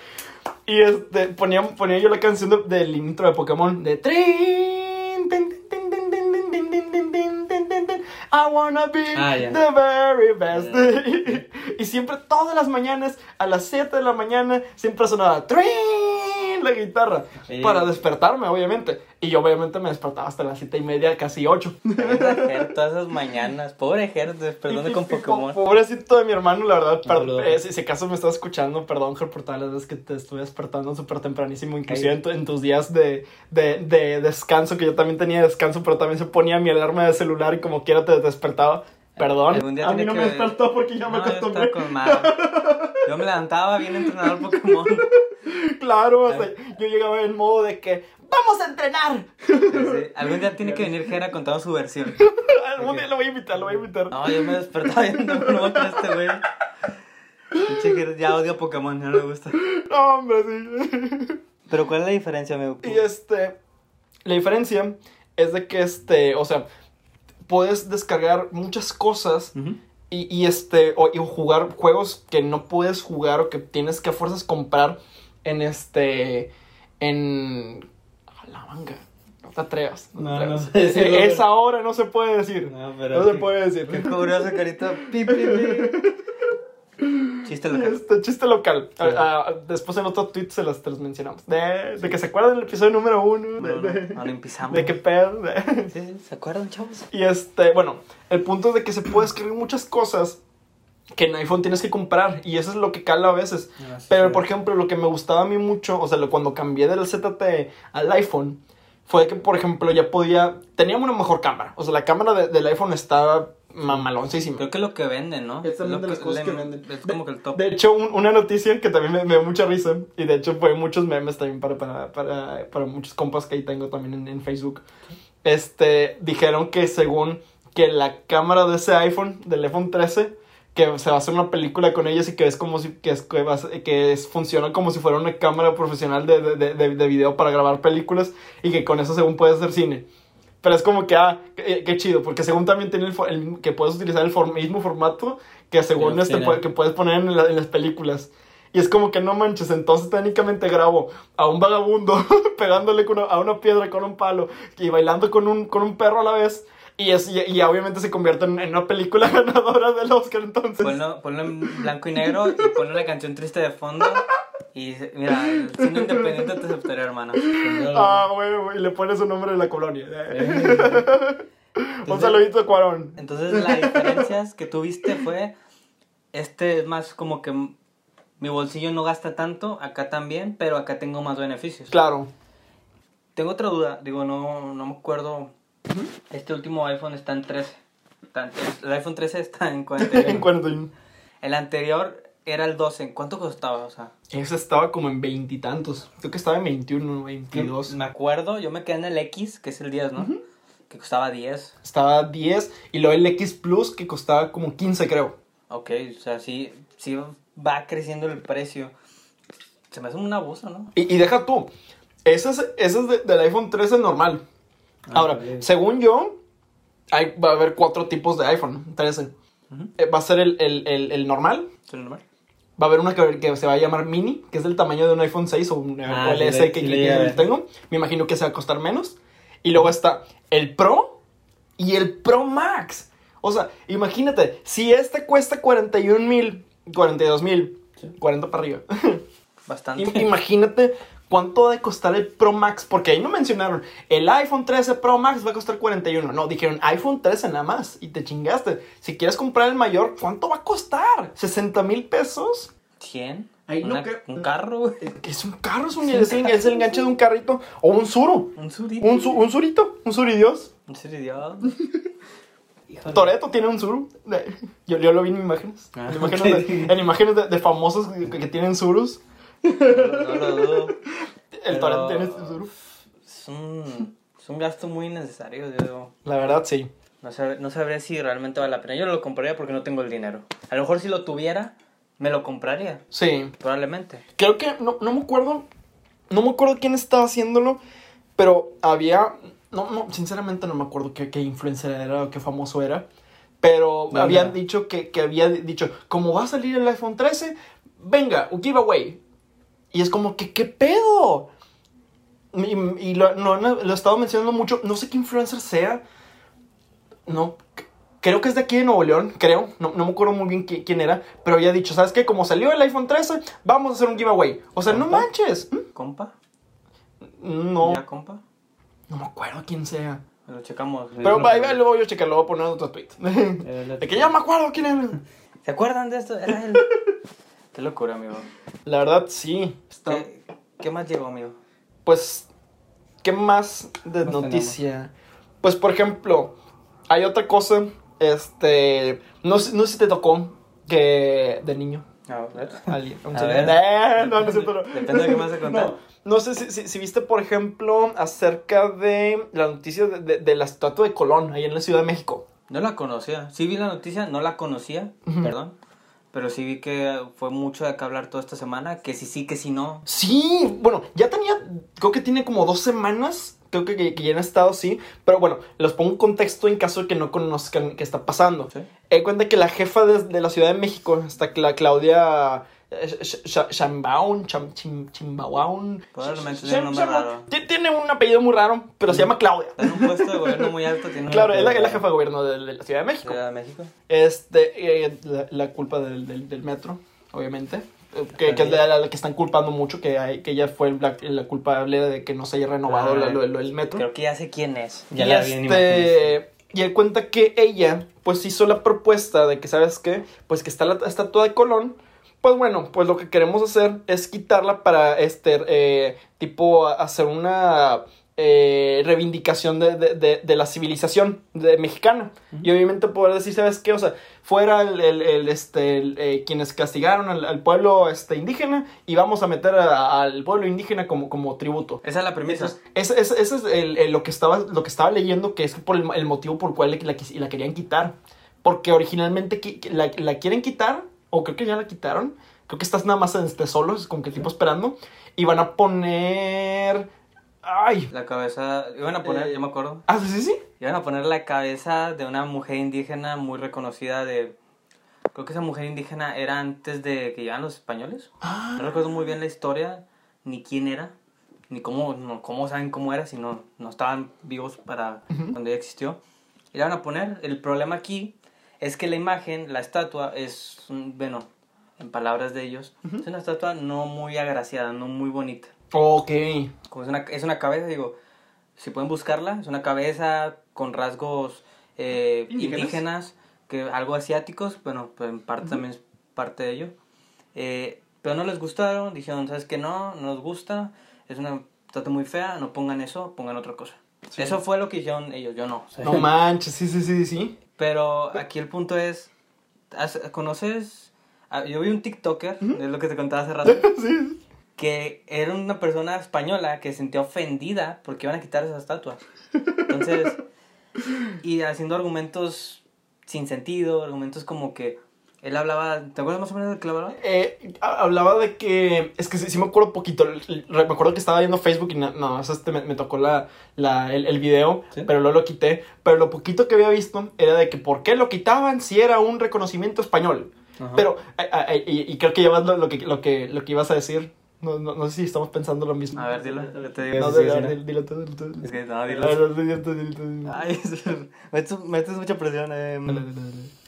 Y este, ponía, ponía yo la canción de- del intro de Pokémon, de Trin, I wanna be Ah, the very best. Ya. y siempre, todas las mañanas, a las 7 de la mañana, siempre sonaba Trin, la guitarra, Sí. para despertarme, obviamente. Y yo, obviamente, me despertaba hasta las 7 y media, casi 8. Esa Ger, todas esas mañanas. Pobre Ger, despertando con Pokémon. Pobrecito de mi hermano, la verdad. Un per- saludo. eh, si, si acaso me estás escuchando, perdón, Ger, por todas las veces que te estuve despertando súper tempranísimo. Inclusive en, tu- en tus días de, de, de descanso, que yo también tenía descanso, pero también se ponía mi alarma de celular y como quiera te despertaba. Perdón. Algún día A mí no que- me despertó porque ya me No, yo acostumbré. con madre. Yo me levantaba bien entrenador Pokémon. Claro, o sea, yo llegaba en modo de que ¡Vamos a entrenar! Sí, sí. Algún día tiene que venir Ger a contar su versión. Algún día lo voy a invitar, lo voy a invitar. No, yo me despertaba viendo no con este güey. Ya odia Pokémon, no le gusta. No, hombre, sí. Pero ¿cuál es la diferencia, amigo? Y este, la diferencia es de que este, o sea, puedes descargar muchas cosas y, y este, o, y jugar juegos que no puedes jugar o que tienes que a fuerzas comprar en este, en, a la manga. No te atrevas. No, te No, atrevas. no sé decirlo, pero- Esa hora no se puede decir. No, se puede decir. Qué curioso, carita. Pi, pi, pi. Chiste local. Este chiste local. Sí. Ah, ah, después en otro tweet se los, te los mencionamos. De, de que se acuerdan del episodio número uno. No, de, de- no empezamos. de qué pedo. Sí, sí, ¿se acuerdan, chavos? Y este, bueno, el punto es de que se puede escribir muchas cosas que en iPhone tienes que comprar y eso es lo que cala a veces. Ah, sí, Pero, por ejemplo, lo que me gustaba a mí mucho, o sea, lo- cuando cambié del ZT al iPhone, fue que, por ejemplo, ya podía, teníamos una mejor cámara. O sea, la cámara de- del iPhone estaba mamaloncísima. Creo que es lo que venden, ¿no? Es también lo de las cosas le- que venden. Es como que el top. De hecho, un- una noticia que también me, me dio mucha risa, y de hecho fue muchos memes también para, para, para, para muchos compas que ahí tengo también en, en Facebook. Este, dijeron que según que la cámara de ese iPhone, del iPhone 13, que se va a hacer una película con ellos y que es como si, que es, que que es, funciona como si fuera una cámara profesional de, de, de, de- de video para grabar películas y que con eso según puede hacer cine. Pero es como que, ah, qué, qué chido, porque según también tiene el, que puedes utilizar el mismo formato que según este, que puedes poner en, la- en las películas. Y es como que no manches, entonces técnicamente grabo a un vagabundo pegándole con una- a una piedra con un palo y bailando con un, con un perro a la vez. Y, es, y, y obviamente se convierte en, en una película ganadora del Oscar entonces. Ponlo, ponlo en blanco y negro y ponle una canción triste de fondo. Y mira, el cine independiente te aceptaría, hermano. Ah, güey, güey, y le pones un nombre de la colonia. un Entonces- saludito a Cuarón. Entonces la diferencia que tú viste fue, este es más como que mi bolsillo no gasta tanto, acá también, pero acá tengo más beneficios. Claro. Tengo otra duda, digo, no, no me acuerdo. Este último iPhone está en 13. Está en 13. El iPhone 13 está en 41. en 41. El anterior era el 12. ¿En cuánto costaba? O sea, Ese estaba como en veintitantos. Creo que estaba en 21, 22. me acuerdo, yo me quedé en el X, que es el 10, ¿no? Que costaba 10. Estaba 10 y luego el X Plus que costaba como 15, creo. Ok, o sea, sí, sí va creciendo el precio. Se me hace un abuso, ¿no? Y, y deja tú. Ese es, ese es de- del iPhone 13 normal. Ah, Ahora, según yo, hay, va a haber cuatro tipos de iPhone 13. Ujú. Eh, va a ser el, el, el, el normal. ¿Es el normal? Va a haber una que, que se va a llamar mini, que es del tamaño de un iPhone 6 o un Ah, o el sí S le- que, sí que- que tengo. Me imagino que se va a costar menos. Y luego está el Pro y el Pro Max. O sea, imagínate, si este cuesta 41 mil, 42 mil, 40 para arriba. Bastante. Im- Imagínate cuánto ha de costar el Pro Max, porque ahí no mencionaron, el iPhone 13 Pro Max va a costar 41. No, dijeron iPhone 13 nada más y te chingaste. Si quieres comprar el mayor, ¿cuánto va a costar? ¿60 mil pesos? ¿100? Ahí no Una- que- Un carro, güey. Es un carro, es, un, es, el, es el enganche de un carrito o un suru. Un surito. Un, su- un surito, un suridios. Un suridios. Toreto tiene un suru. Yo, yo lo vi en imágenes. Ah, en imágenes, ok. de, en imágenes de, de famosos que, que tienen surus. No, no lo dudo. El suru. Es un, es un gasto muy innecesario, yo digo. La verdad, sí. No, sab- no sabría si realmente vale la pena. Yo no lo compraría porque no tengo el dinero. A lo mejor si lo tuviera, me lo compraría. Sí. Probablemente. Creo que, no, no me acuerdo, no me acuerdo quién estaba haciéndolo, pero había, no, no, sinceramente no me acuerdo qué, qué influencer era o qué famoso era, pero ¿Dónde habían dicho que, que había dicho, como va a salir el iPhone 13, venga, un giveaway. Y es como que, ¿qué pedo? Y, y lo, no, no, lo he estado mencionando mucho, no sé qué influencer sea, no, creo que es de aquí de Nuevo León, creo, no, no me acuerdo muy bien qui- quién era, pero había dicho, ¿sabes qué? Como salió el iPhone 13, vamos a hacer un giveaway. O sea, no manches. ¿Mm? ¿Compa? No, ¿Ya, compa? no me acuerdo quién sea. Lo checamos. Pero ahí va, luego yo checar, lo voy a poner en otro tweet. Eh, De que ya me acuerdo quién era. ¿Se acuerdan de esto? Era él. Qué locura, amigo. La verdad, sí. Está- ¿Qué, qué más llegó, amigo? Pues, ¿qué más de más noticia? Pues, por ejemplo, hay otra cosa, este, no, sé- no sé si te tocó que de niño. A ver. Alguien, un A ver. Eh, no, no es cierto, no. Depende de qué me vas a contar. No, no sé si, si, si viste, por ejemplo, acerca de la noticia de, de- de la estatua de Colón, ahí en la Ciudad de México. No la conocía. Sí vi la noticia, no la conocía, perdón. Pero sí vi que fue mucho de qué hablar toda esta semana. Que sí, sí, que sí, no. Sí, bueno, ya tenía, creo que tiene como dos semanas, creo que, que, que ya han estado así, pero bueno, los pongo en contexto en caso de que no conozcan qué está pasando. ¿Sí? Eh, cuenta que la jefa de, de la Ciudad de México, está la Claudia Sh- Sh- Sheinbaum, Cham- Chim- Chimbaum. Probablemente Sh- tiene un nombre Sheinbaum. raro. Ti- Tiene un apellido muy raro, pero se llama Claudia. En un puesto de gobierno muy alto. Tiene Claro, es la, es la jefa de gobierno de, de la Ciudad de México. Ciudad de México. Este, eh, la, la culpa del, del, del metro, obviamente. Eh, Que, que es la, la que están culpando mucho, que, hay, que ella fue la, la culpable de que no se haya renovado Ah, la- lo, lo del metro. Creo que ya sé quién es. y, Ya la este, y él cuenta que ella, pues hizo la propuesta de que, ¿sabes qué? Pues que está la estatua de Colón. Pues bueno, pues lo que queremos hacer es quitarla para, este, eh, tipo, hacer una eh, reivindicación de, de, de, de la civilización mexicana. Y obviamente poder decir, ¿sabes qué? O sea, fuera el, el, el, este, el, eh, quienes castigaron al, al pueblo este, indígena y vamos a meter a- al pueblo indígena como, como tributo. Esa es la premisa. Ese, es el- el- lo, que estaba, lo que estaba leyendo, que es por el, motivo por el cual la, la querían quitar. Porque originalmente la, la quieren quitar, o creo que ya la quitaron. Creo que estás nada más este, solo, es como que tipo esperando. Y van a poner... ¡Ay! La cabeza. Iban a poner, Eh, yo me acuerdo. Ah, sí, sí, sí. Iban a poner la cabeza de una mujer indígena muy reconocida de... Creo que esa mujer indígena era antes de que llegaran los españoles. Ah, No recuerdo muy bien la historia, ni quién era, ni cómo, no, cómo saben cómo era, si no, no estaban vivos para cuando ella existió. Y la van a poner. El problema aquí es que la imagen, la estatua, es, bueno, en palabras de ellos, es una estatua no muy agraciada, no muy bonita. ok. Como es una, es una cabeza, digo, si pueden buscarla, es una cabeza con rasgos eh, ¿Indígenas? indígenas, que algo asiáticos, bueno, pues en parte también es parte de ello. Eh, pero no les gustaron, dijeron, ¿sabes qué? No, no nos gusta, es una estatua muy fea, no pongan eso, pongan otra cosa. Eso fue lo que hicieron ellos, yo no. No manches, sí, sí, sí, sí. Pero aquí el punto es, ¿has- ¿conoces? ah, Yo vi un TikToker, es lo que te contaba hace rato, sí. que era una persona española que se sentía ofendida porque iban a quitar esa estatua. Entonces, y haciendo argumentos sin sentido, argumentos como que él hablaba, ¿te acuerdas más o menos de que hablaba? Eh, ha- hablaba de que. Es que sí, sí me acuerdo poquito. Me acuerdo que estaba viendo Facebook y no, eso este me, me tocó la, la, el, el video, ¿Sí? pero luego lo quité. Pero lo poquito que había visto era de que por qué lo quitaban si era un reconocimiento español. Ajá. Pero, ay, ay, y, y creo que llevas lo, lo que, lo, que, lo que ibas a decir. No, no, no sé si estamos pensando lo mismo. A ver, dilo, te digo. No, sí, dilo, sí, dilo, dilo tú, dilo tú. Es que no, dilo. Ay, metes, metes mucha presión. eh. Dale, dale, dale.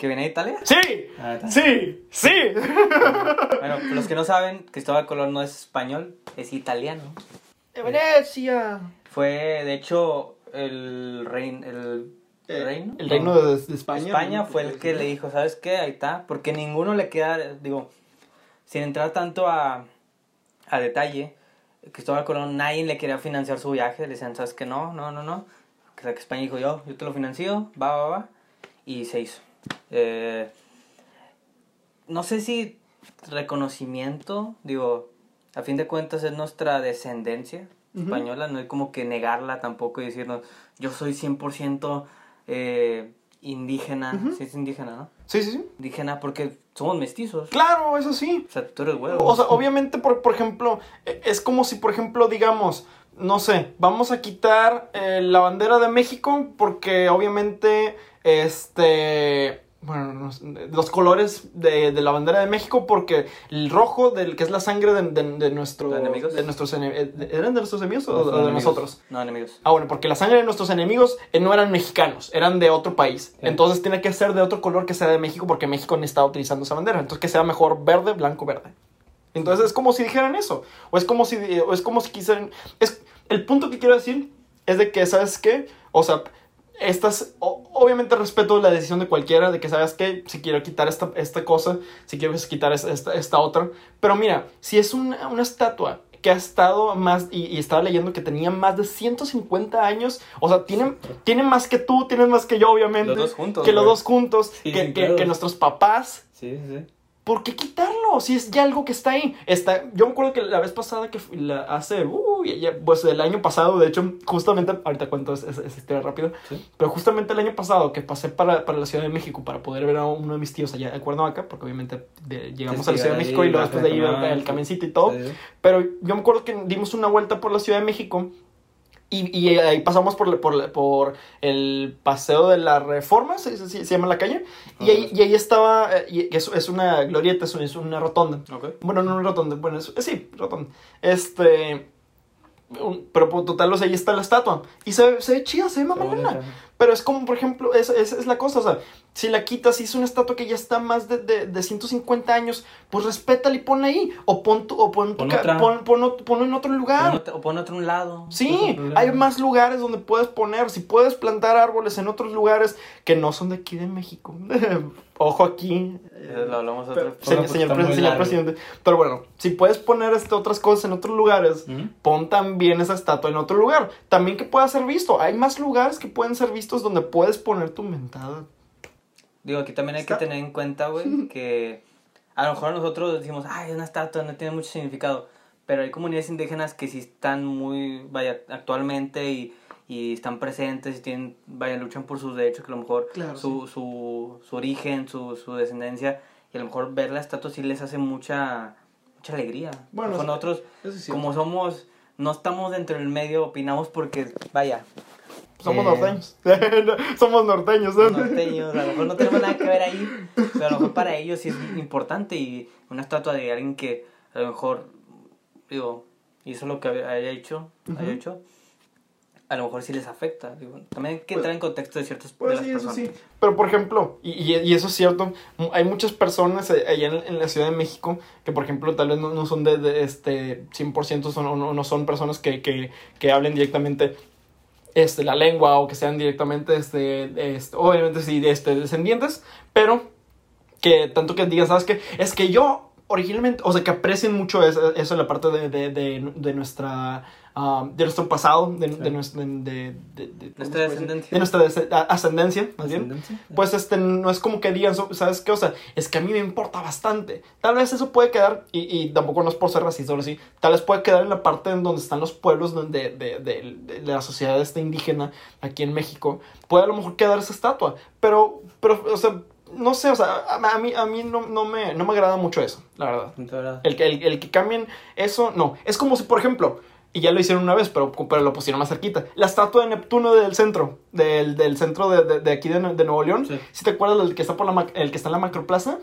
¿Que viene de Italia? ¡Sí! Ah. ¡Sí! ¡Sí! Bueno, para los que no saben, Cristóbal Colón no es español, es italiano. ¡De Venecia! Fue, de hecho, el reino, el Eh, reino. El No. reino de, de España. España fue el que le dijo, ¿sabes qué? Ahí está. Porque ninguno le queda, digo, sin entrar tanto a, a detalle, Cristóbal Colón, nadie le quería financiar su viaje. Le decían, ¿sabes qué? No, no, no, no. O sea, que España dijo, yo, yo te lo financio, va, va, va. Y se hizo. Eh, no sé si reconocimiento, digo, a fin de cuentas es nuestra descendencia española, no hay como que negarla tampoco y decirnos, yo soy 100% eh, indígena, Ujú. sí es indígena, ¿no? Sí, sí, sí. Indígena porque somos mestizos. Claro, eso sí. O sea, tú eres huevo. O sea, obviamente, por, por ejemplo, eh, es como si, por ejemplo, digamos, no sé, vamos a quitar eh, la bandera de México porque obviamente, este, bueno, los colores de, de la bandera de México porque el rojo, del que es la sangre de, de, de nuestro, ¿De enemigos? de nuestros ene- eh, ¿Eran de nuestros enemigos o, No, o son de enemigos. nosotros? No, enemigos. Ah, bueno, porque la sangre de nuestros enemigos eh, no eran mexicanos, eran de otro país. Sí. Entonces tiene que ser de otro color que sea de México porque México no está utilizando esa bandera. Entonces que sea mejor verde, blanco, verde. Entonces es como si dijeran eso. O es como si, o es como si quisieran... Es, el punto que quiero decir es de que, ¿sabes qué? O sea, estas... obviamente respeto la decisión de cualquiera de que, ¿sabes qué? Si quiero quitar esta, esta cosa, si quiero quitar esta, esta, otra. Pero mira, si es una, una estatua que ha estado más, y, y estaba leyendo que tenía más de 150 años, o sea, tiene, tiene más que tú, tienes más que yo, obviamente. Los dos juntos, Que los dos juntos, Sí, que, sí, que- claro. que nuestros papás. Sí, sí. ¿Por qué quitarlo? Si es ya algo que está ahí. Está, yo me acuerdo que la vez pasada que fui- la- hace, uh, ya- pues el año pasado, de hecho, justamente, ahorita cuento esa, historia rápido, Sí. pero justamente el año pasado que pasé para, para la Ciudad de México para poder ver a uno de mis tíos allá de Cuernavaca, porque obviamente de- llegamos a la Ciudad de ahí, México y luego después de ahí el el camioncito y todo, sí. pero yo me acuerdo que dimos una vuelta por la Ciudad de México y, y ahí pasamos por, por, por el Paseo de la Reforma, se, se- se llama la calle, y ahí, y ahí estaba, eh, y es, es una glorieta, es, una rotonda. Bueno, no una rotonda, bueno, es, eh, sí, rotonda. Este, un- pero por total, o sea, ahí está la estatua. Y se, ve- se ve chida, se ve mamalona. Pero es como, por ejemplo, esa es, es la cosa, o sea, si la quitas, si es una estatua que ya está más de, de, de 150 años, pues respétala y ponla ahí. O pon, tu- o pon, tu Pon otra. pon, pon en otro lugar. Pon otro- o pon otro un lado. Sí, hay más lugares donde puedes poner. Si puedes plantar árboles en otros lugares que no son de aquí de México. Ojo aquí. Lo hablamos Pero- otro. señor, pues, señor presidente. Pero bueno, si puedes poner este, otras cosas en otros lugares, pon también esa estatua en otro lugar. También que pueda ser visto. Hay más lugares que pueden ser vistos donde puedes poner tu mentada. Digo, aquí también hay Está- que tener en cuenta, güey, que a lo mejor nosotros decimos, ay, es una estatua, no tiene mucho significado. Pero hay comunidades indígenas que sí están muy, vaya, actualmente y, y están presentes y tienen, vaya, luchan por sus derechos, que a lo mejor Claro, su, su, su origen, su, su descendencia, y a lo mejor ver la estatua sí les hace mucha, mucha alegría. Bueno, Con nosotros, es como somos, no estamos dentro del medio, opinamos porque, vaya, Somos Eh, norteños. Somos norteños. ¿eh? norteños, a lo mejor no tenemos nada que ver ahí, pero a lo mejor para ellos sí es importante y una estatua de alguien que a lo mejor, digo, hizo lo que haya haya hecho, haya Ujú. hecho, a lo mejor sí les afecta, digo, también hay que Pues- entrar en contexto de ciertas de Pues las sí, eso sí. Pero por ejemplo, y, y- y eso es cierto, hay muchas personas allá en, en la Ciudad de México que por ejemplo tal vez no, no son de, de, este 100% son, o no, no son personas que, que, que hablen directamente este, la lengua o que sean directamente, este, este, obviamente sí, de este, descendientes, pero que tanto que digan, ¿sabes qué? Es que yo originalmente, o sea, que aprecien mucho eso, eso en la parte de, de, de, de nuestra, ah, de nuestro pasado, de, de, nuestra, de, de, de- ¿cómo se Nuestra. De nuestra ascendencia, más bien. Ascendencia. Pues este, no es como que digan, ¿sabes qué? O sea, es que a mí me importa bastante. Tal vez eso puede quedar, y, y tampoco no es por ser racista o así, tal vez puede quedar en la parte en donde están los pueblos donde, de, de, de, de la sociedad esta indígena aquí en México. Puede a lo mejor quedar esa estatua, pero, pero o sea, no sé, o sea, a, mí, a mí no, no, me, no me agrada mucho eso, la verdad. El que, el, el que cambien eso, no. Es como si, por ejemplo, y ya lo hicieron una vez, pero, pero lo pusieron más cerquita. La estatua de Neptuno del centro, del, del centro de, de, de aquí de, de Nuevo León. Sí. Si te acuerdas del que está por la el que está en la macroplaza?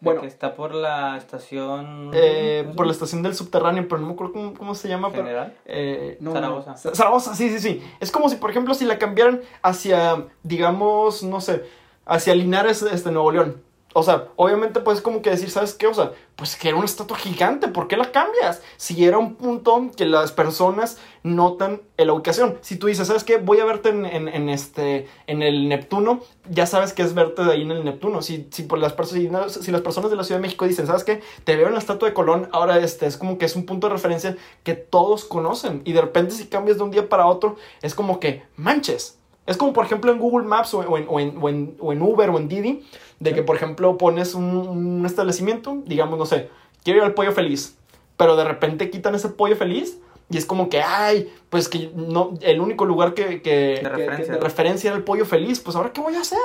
Bueno. Que está por la estación. eh, ¿cómo se por la estación del subterráneo, pero no me acuerdo cómo, cómo se llama. pero- General. eh, no, Zaragoza. no. Zaragoza, sí, sí, sí. Es como si, por ejemplo, si la cambiaran hacia, digamos, no sé, hacia Linares, este, Nuevo León. O sea, obviamente puedes como que decir, ¿sabes qué? O sea, pues que era una estatua gigante, ¿por qué la cambias? Si era un punto que las personas notan en la ubicación. Si tú dices, ¿sabes qué? Voy a verte en, en- este, en el Neptuno, ya sabes que es verte de ahí en el Neptuno. Si, si, por las personas, si las personas de la Ciudad de México dicen, ¿sabes qué? Te veo en la estatua de Colón, ahora este es como que es un punto de referencia que todos conocen. Y de repente si cambias de un día para otro, es como que manches. Es como, por ejemplo, en Google Maps o en, o en, o en, o en Uber o en Didi, de que, por ejemplo, pones un, un establecimiento, digamos, no sé, quiero ir al pollo feliz, pero de repente quitan ese pollo feliz y es como que, ay, pues que no, el único lugar que, que, que- referencia. que de referencia era el pollo feliz, pues ahora, ¿qué voy a hacer?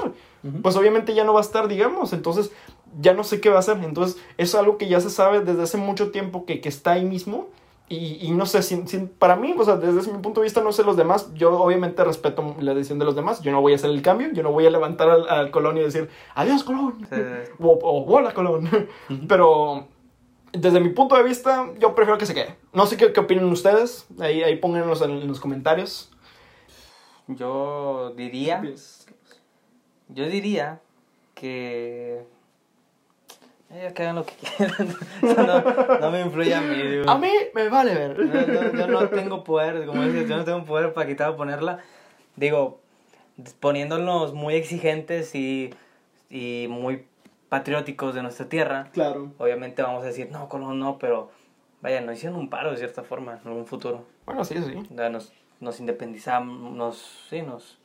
Pues obviamente ya no va a estar, digamos, entonces ya no sé qué va a hacer. Entonces, eso es algo que ya se sabe desde hace mucho tiempo que, que está ahí mismo. Y, y no sé, si, si- para mí, o sea, desde mi punto de vista, no sé los demás. Yo obviamente respeto la decisión de los demás. Yo no voy a hacer el cambio. Yo no voy a levantar al, al Colón y decir, adiós, Colón. Sí. O, o hola, Colón. Pero desde mi punto de vista, yo prefiero que se quede. No sé qué, qué opinan ustedes. Ahí, ahí pónganlos en, en los comentarios. Yo diría. Yo diría que. Ellos que hagan lo que quieran. No, no me influye a mí. digo. A mí me vale ver. No, yo no tengo poder, como dices, yo no tengo poder para quitar o ponerla. Digo, poniéndonos muy exigentes y, y muy patrióticos de nuestra tierra, Claro. obviamente vamos a decir, no, Colón no, pero vaya, nos hicieron un paro de cierta forma en un futuro. Bueno, sí, sí. Nos, nos independizamos, nos, sí, nos,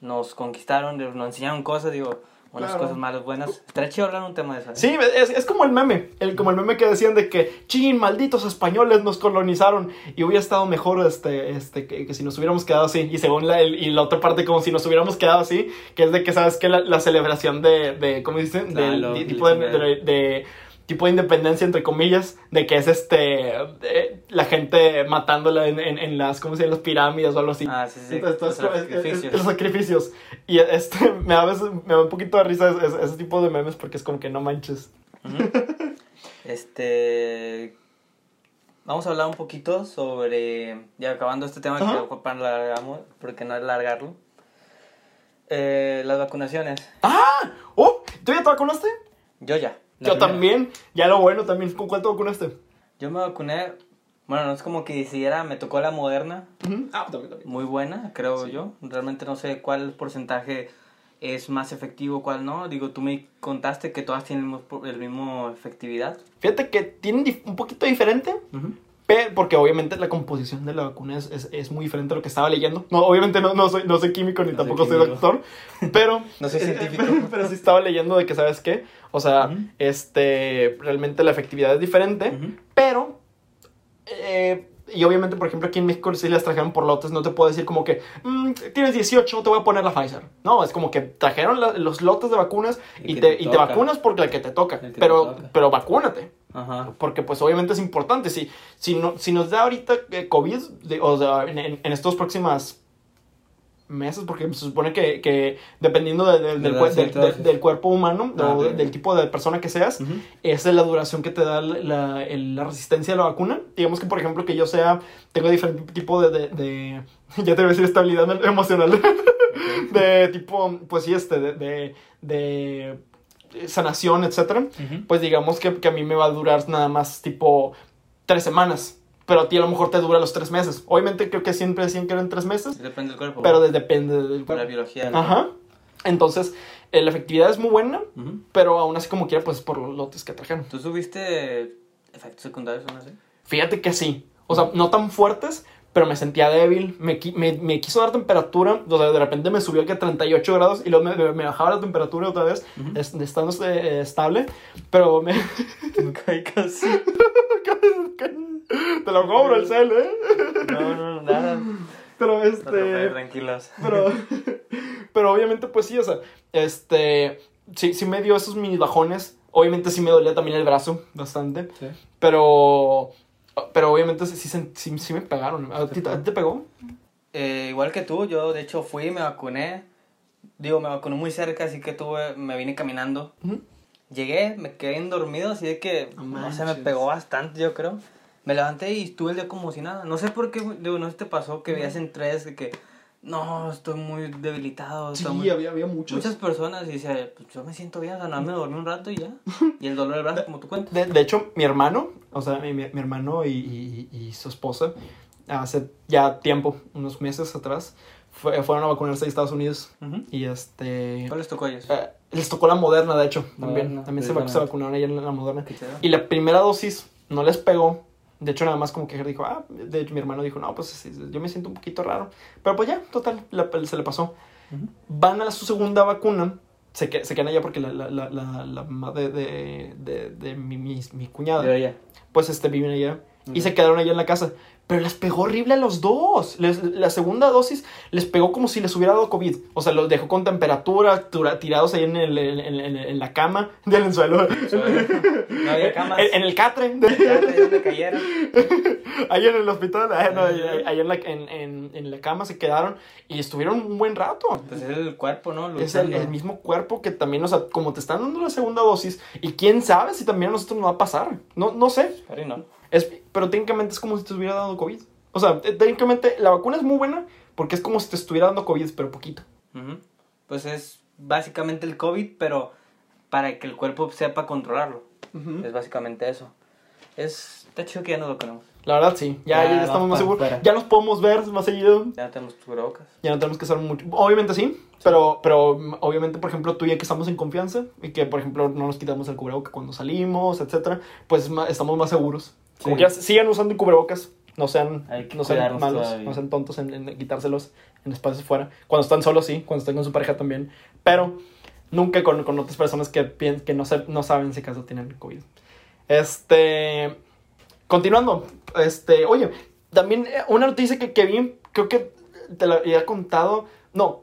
nos conquistaron, nos enseñaron cosas, digo, unas Claro. cosas malas, buenas. Estaría chido hablar un tema de eso. ¿eh? Sí, es, es como el meme, el, como el meme que decían de que, chin, malditos españoles nos colonizaron y hubiera estado mejor este, este, que, que si nos hubiéramos quedado así. Y según la, el- y la otra parte, como si nos hubiéramos quedado así, que es de que, ¿sabes que La, la celebración de, de, ¿cómo dicen? Del tipo de, chingada. de- de- tipo de independencia, entre comillas, de que es este, eh, la gente matándola en, en, en las, ¿cómo se llama? Las pirámides o algo así. Ah, sí, sí. Entonces, los todo es- es- es- sacrificios. los sacrificios. Y este, me da, me da un poquito de risa ese, tipo de memes porque es como que no manches. Este. Vamos a hablar un poquito sobre. Ya acabando este tema, Ajá. que para no porque no alargarlo. Eh, las vacunaciones. ¡Ah! ¡Oh! ¿Tú ya te vacunaste? Yo ya. La Yo primera. también. Ya lo bueno también. ¿Con cuál te vacunaste? Yo me vacuné. Bueno, no es como que decidiera, me tocó la moderna. Ah, también, también. Muy buena, creo yo. Realmente no sé cuál porcentaje es más efectivo, cuál no. Digo, tú me contaste que todas tienen el mismo- el mismo efectividad. Fíjate que tienen un poquito diferente. pe- Porque obviamente la composición de la vacuna es, es, es muy diferente a lo que estaba leyendo. No, obviamente no, no, soy, no soy químico ni No tampoco soy doctor. Pero. No soy científico. Pero, pero sí estaba leyendo de que, ¿sabes qué? O sea, este. Realmente la efectividad es diferente. Pero. eh, y obviamente, por ejemplo, aquí en México si las trajeron por lotes, no te puedo decir como que "Mm, tienes 18, te voy a poner la Pfizer. No, es como que trajeron la- los lotes de vacunas Y te, te y te vacunas porque la que te toca. El te pero, toca. pero vacúnate. Ajá. Porque pues obviamente es importante. Si, si, no, si nos da ahorita eh, COVID, de- o sea, en, en, en estos próximos meses, porque se supone que, que dependiendo de- de- De del, del, cuerpo humano Ah, o del tipo de persona que seas, esa es la duración que te da la, la- resistencia a la vacuna. Digamos que, por ejemplo, que yo sea, tengo diferente tipo de, ya te voy a decir estabilidad emocional, de tipo, pues sí, este, de, de, de sanación, etcétera. Pues digamos que, que a mí me va a durar nada más tipo tres semanas. Pero a ti a lo mejor te dura los tres meses. Obviamente creo que siempre decían que eran tres meses, Depende del cuerpo. pero de- depende del Por la cuerpo. biología. Ajá. Entonces, eh, la efectividad es muy buena, pero aún así como quiera, pues por los lotes que trajeron. ¿Tú subiste efectos secundarios o no sé? Fíjate que sí. O sea, no tan fuertes, pero me sentía débil. Me, me, me quiso dar temperatura. O sea, de repente me subió a 38 grados y luego me, me- bajaba la temperatura otra vez, estando eh, estable. Pero me. Casi. Te lo cobro el cel, ¿eh? No, no, nada. Pero No este. tranquilos. Pero, pero obviamente, pues sí, o sea, este. Sí, sí me dio esos mini bajones. Obviamente sí me dolía también el brazo bastante. Sí. Pero. Pero obviamente sí, sí, me pegaron. ¿A ti, te pegó? Eh, igual que tú, yo de hecho fui, me vacuné. Digo, me vacuné muy cerca, así que tuve, me vine caminando. Llegué, me quedé bien dormido, así de que, No no sé, me pegó bastante, yo creo. Me levanté y estuve el día como si nada. No sé por qué, digo, no sé si te pasó que veías en tres de que, no, estoy muy debilitado. estoy muy-". había, había muchos. Muchas personas y dice, pues yo me siento bien, o sea, nada, me dormí un rato y ya. Y el dolor del brazo, como tú cuentas. De, de hecho, mi hermano, o sea, mi, mi- hermano y, y- y su esposa, hace ya tiempo, unos meses atrás, fue- fueron a vacunarse a Estados Unidos. Ujú. Y este. ¿Cuál les tocó a ellos? eh, les tocó la moderna, de hecho, también. Moderna, también se, sí, se vacunaron ahí en la moderna. Y la primera dosis no les pegó. De hecho, nada más como que dijo, ah, de hecho, mi hermano dijo, no, pues yo me siento un poquito raro. Pero pues ya, total, la- se le pasó. Van a su segunda vacuna. Se, que- se quedan allá porque la, la, la, la, la mamá de, de, de, de mi, mi, mi cuñada, pues este, viven allá. Y se quedaron allá en la casa. Pero les pegó horrible a los dos. Les- la segunda dosis les pegó como si les hubiera dado COVID. O sea, los dejó con temperatura, tura- tirados ahí en, el, en, en- en- en la cama del suelo. No había camas. En, en el catre. Ya, de donde cayeron. ahí en el hospital. ah, no, ahí en, la, en, en, en la cama se quedaron. Y estuvieron un buen rato. Pues es el cuerpo, ¿no? Es el, el mismo cuerpo que también, o sea, como te están dando la segunda dosis, y quién sabe si también a nosotros nos va a pasar. No, no sé. Pero no. Es, pero técnicamente es como si te hubiera dado COVID. O sea, te- técnicamente la vacuna es muy buena porque es como si te estuviera dando COVID, pero poquito. Pues es básicamente el COVID, pero para que el cuerpo sepa controlarlo. Es básicamente eso. Es, está chido que ya nos lo conocemos. La verdad, sí. Ya, Ya, ya estamos más seguros. Ya nos podemos ver más seguido. Ya no tenemos cubrebocas. Ya no tenemos que hacer mucho. Obviamente sí, Pero, pero mm, obviamente, por ejemplo, tú y yo que estamos en confianza y que, por ejemplo, no nos quitamos el cubrebocas cuando salimos, etcétera, pues estamos más seguros. Como Sí. que sigan usando cubrebocas. No sean, no sean malos, todavía. no sean tontos en, en quitárselos en espacios fuera. Cuando están solos, sí. Cuando están con su pareja también. Pero nunca con, con otras personas que, que no, se- no saben si acaso tienen COVID. Este. Continuando. Este. Oye, también eh, una noticia que, que vi, creo que te la había contado. No.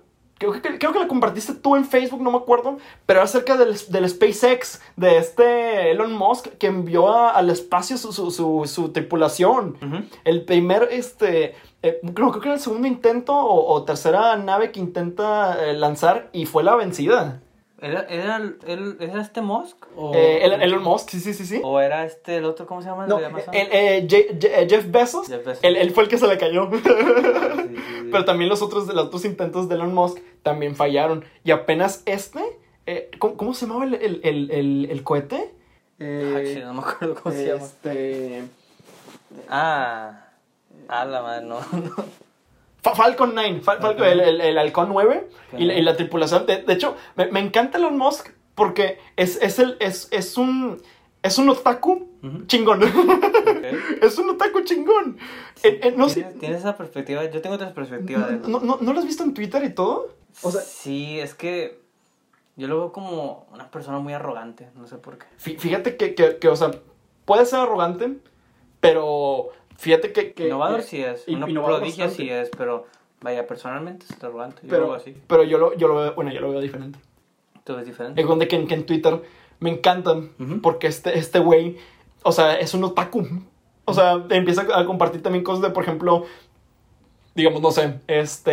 Creo que, creo que la compartiste tú en Facebook, no me acuerdo, pero era acerca del, del SpaceX, de este Elon Musk que envió a- al espacio su, su, su, su tripulación. El primer, este, eh, creo, creo que era el segundo intento o, o tercera nave que intenta eh, lanzar y fue la vencida. ¿Era, era, el- ¿Era este Musk? ¿O, Eh, el- Elon Musk, sí, sí, sí, sí. ¿O era este, el otro, cómo se llama? el No, de Amazon? el, eh, Je- Je- eh, Jeff Bezos, Jeff Bezos. Él, él fue el que se le cayó. Sí, sí, sí. Pero también los otros, los otros intentos de Elon Musk también fallaron. Y apenas este, eh, ¿cómo, cómo se llamaba el, el, el, el- el cohete? Ay, sí, no me acuerdo cómo se llama. Este... Ah, a la madre, no. no. Fa- Falcon 9, Fal- Falcon- el, el, el Halcón 9 y, la, y la tripulación. De, de hecho, me, me encanta Elon Musk porque es, es, el, es, es un... Es un otaku chingón. Es un otaku chingón. Eh, eh, no sé. ¿Tienes, tienes esa perspectiva? Yo tengo otra perspectiva de ¿No, no, ¿No lo has visto en Twitter y todo? O sea, sí, es que yo lo veo como una persona muy arrogante, no sé por qué. Fí- Fíjate que, que, que, o sea, puede ser arrogante, pero fíjate que... que Innovador que- sí es, una bastante. sí es, pero vaya, personalmente es arrogante, yo lo Pero, veo así. pero yo, lo, yo lo veo, bueno, yo lo veo diferente. Tú ves diferente. Es donde que, en- que en Twitter me encantan porque este este güey, o sea, es un otaku. O sea, empieza a compartir también cosas de, por ejemplo, digamos, no sé, este,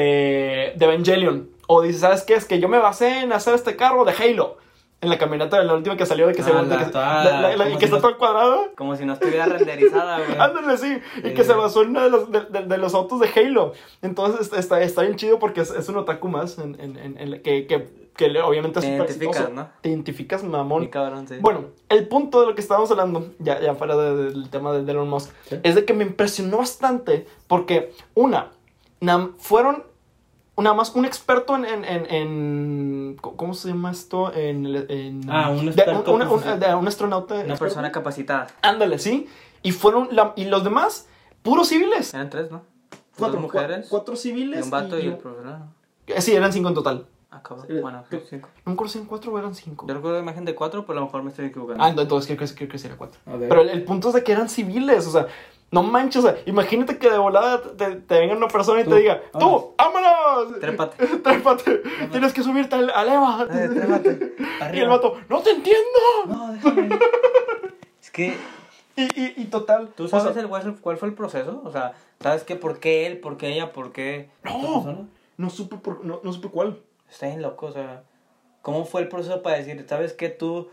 de Evangelion. O dice, ¿sabes qué? Es que yo me basé en hacer este carro de Halo. En la camioneta, la última que salió de que se... Ah, la que, toda- la- la- la- como que si está no- todo cuadrado. Como si no estuviera renderizada, güey. Ándale, sí. Y que se basó en uno de los, de, de- de los autos de Halo. Entonces está, está, bien chido porque es, es un otaku más. En, en, en- en la- que, que, que le- obviamente es Te identificas. ¿no? Te identificas, mamón. Cabrón, sí. Bueno, el punto de lo que estábamos hablando, ya, ya fuera de- del tema de, Elon Musk, Sí. es de que me impresionó bastante porque, una, fueron nada más un experto en, en, en, en- ¿cómo se llama esto? En, en- Ah, un de- experto, un, un- pues, de- un astronauta. Una experto. persona capacitada. Ándale, sí. Y fueron, la- y los demás, puros civiles. Eran tres, ¿no? Cuatro Dos mujeres. cua- Cuatro civiles. y un vato y, y- el profesor. ¿no? Eh, Sí, eran cinco en total. Ah, cabrón. Eh, Bueno, cinco. No me acuerdo si eran cuatro o eran cinco. Yo recuerdo la imagen de cuatro, pero a lo mejor me estoy equivocando. Ah, entonces creo que, creo que sí era cuatro. Pero el, el punto es de que eran civiles, o sea, no manches, o sea, imagínate que de volada te, te venga una persona y Tú, te diga, vámonos. tú, vámonos. Trépate. Trépate. Tienes que subirte al, al EVA. Eh, trépate. Y el Arriba. vato, no te entiendo. No, déjame. es que Y, y, y total. ¿Tú o sabes sea, el, cuál, cuál fue el proceso? O sea, ¿sabes qué? ¿Por qué él? ¿Por qué ella? ¿Por qué No. no supe, por, no, no supe cuál. Está bien loco, o sea, ¿cómo fue el proceso para decir, sabes qué tú?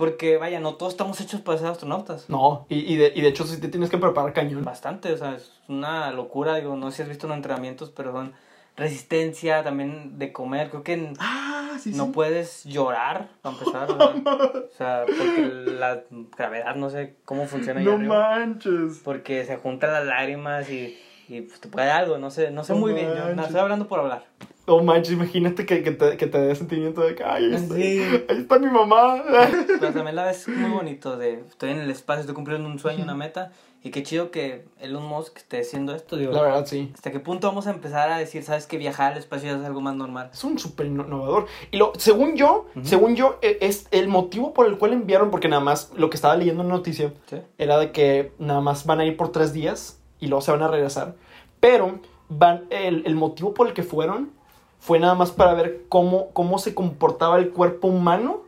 Porque, vaya, no todos estamos hechos para ser astronautas. No, y, y, de, y de hecho sí te tienes que preparar cañón. Bastante, o sea, es una locura, digo, no sé si has visto los entrenamientos, pero son resistencia también de comer, creo que Ah, sí, no puedes llorar, para empezar, o sea, porque la gravedad, no sé cómo funciona No arriba. manches. porque se juntan las lágrimas y, y pues, te puede dar algo, no sé, no sé No muy bien, yo no, estoy hablando por hablar. No manches, imagínate que, que, te, que te dé sentimiento de que, ay, ahí está, Sí. ahí está mi mamá. Pero también la vez muy bonito de, estoy en el espacio, estoy cumpliendo un sueño, una meta, y qué chido que Elon Musk esté haciendo esto, digo, La verdad, sí. ¿hasta qué punto vamos a empezar a decir, sabes que viajar al espacio ya es algo más normal? Es un súper innovador. Y lo, según yo, según yo, e- es el motivo por el cual enviaron, porque nada más lo que estaba leyendo en la noticia ¿Sí? era de que nada más van a ir por tres días y luego se van a regresar. Pero van, el, el motivo por el que fueron fue nada más para ver cómo, cómo se comportaba el cuerpo humano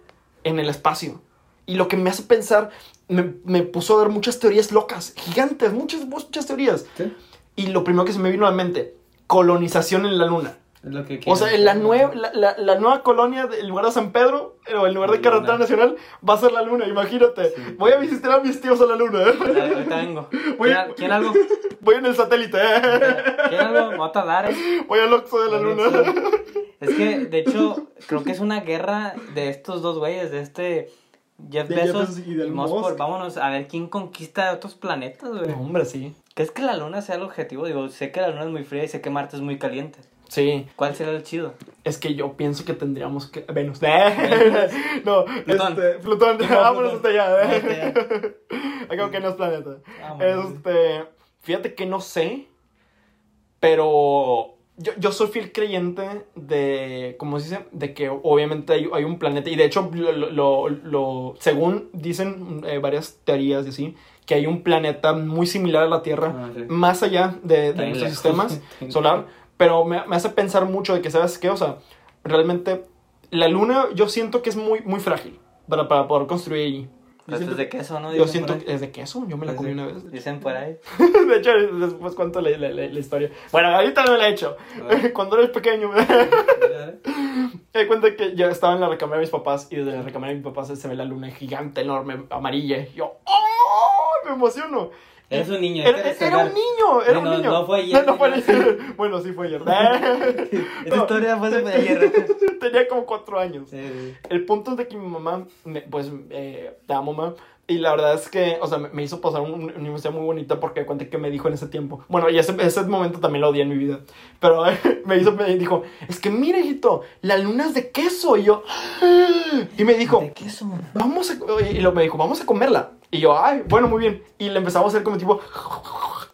en el espacio. Y lo que me hace pensar, me, me puso a ver muchas teorías locas, gigantes, muchas, muchas teorías. Sí. Y lo primero que se me vino a la mente, colonización en la luna. Es lo que O sea, quieren la, nueva, la, la- la nueva colonia, en lugar de San Pedro, o en lugar de carretera luna. nacional, va a ser la luna, imagínate. Sí. Voy a visitar a mis tíos a la luna. ¿eh? Vengo. Voy ¿Quién, a- al- quién algo? Voy en el satélite. ¿eh? ¿Quién algo? Me voy a tardar, ¿eh? Voy al Oxxo de la luna. Es que, de hecho, creo que es una guerra de estos dos güeyes, de este Jeff De Bezos y del. Musk. Vámonos a ver quién conquista otros planetas, güey. No, hombre, sí. ¿Crees que la luna sea el objetivo? Digo, sé que la luna es muy fría y sé que Marte es muy caliente. Sí, ¿Cuál será el chido? es que yo pienso que tendríamos que. Venus. no, Plutón. este. Plutón. No, Vámonos hasta allá. ¿eh? Acabo que no es planeta. Vámonos. Este. Fíjate que no sé. Pero. Yo, yo soy fiel creyente de. ¿Cómo se dice? De que obviamente hay, hay un planeta. Y de hecho, lo, lo- lo- según dicen eh, varias teorías y así, que hay un planeta muy similar a la Tierra, Ah, sí. más allá de, de nuestro sistema solar. Pero me, me hace pensar mucho de que, ¿sabes qué? O sea, realmente la luna yo siento que es muy, muy frágil para, para poder construir allí. Yo Pues siento, es de queso, ¿no? yo siento que es de queso, yo me la ahí. comí una vez. Dicen por ahí. De hecho, después cuento la, la- la- la historia. Bueno, ahorita no la he hecho. Cuando eres pequeño, me di cuenta que yo estaba en la recámara de mis papás y desde la recámara de mis papás se ve la luna gigante, enorme, amarilla. Y yo, ¡oh! Me emociono. Eres un niño. Era, era un niño, era No, un niño. no fue ayer, No, fue no. ayer. Bueno, sí fue ayer. Esta historia fue de ayer. Tenía como cuatro años. Sí. El punto es de que mi mamá, me- pues, eh, te amo, mamá. Y la verdad es que, o sea, me, hizo pasar un- una universidad muy bonita porque cuenta que me dijo en ese tiempo. Bueno, y ese, ese momento también lo odié en mi vida. Pero me hizo, me dijo, es que mira, hijito, la luna es de queso. Y yo, "Ah". y me dijo, ¿De queso? vamos a, y lo, me dijo, vamos a comerla. Y yo, ay, bueno, muy bien. Y le empezamos a hacer como tipo,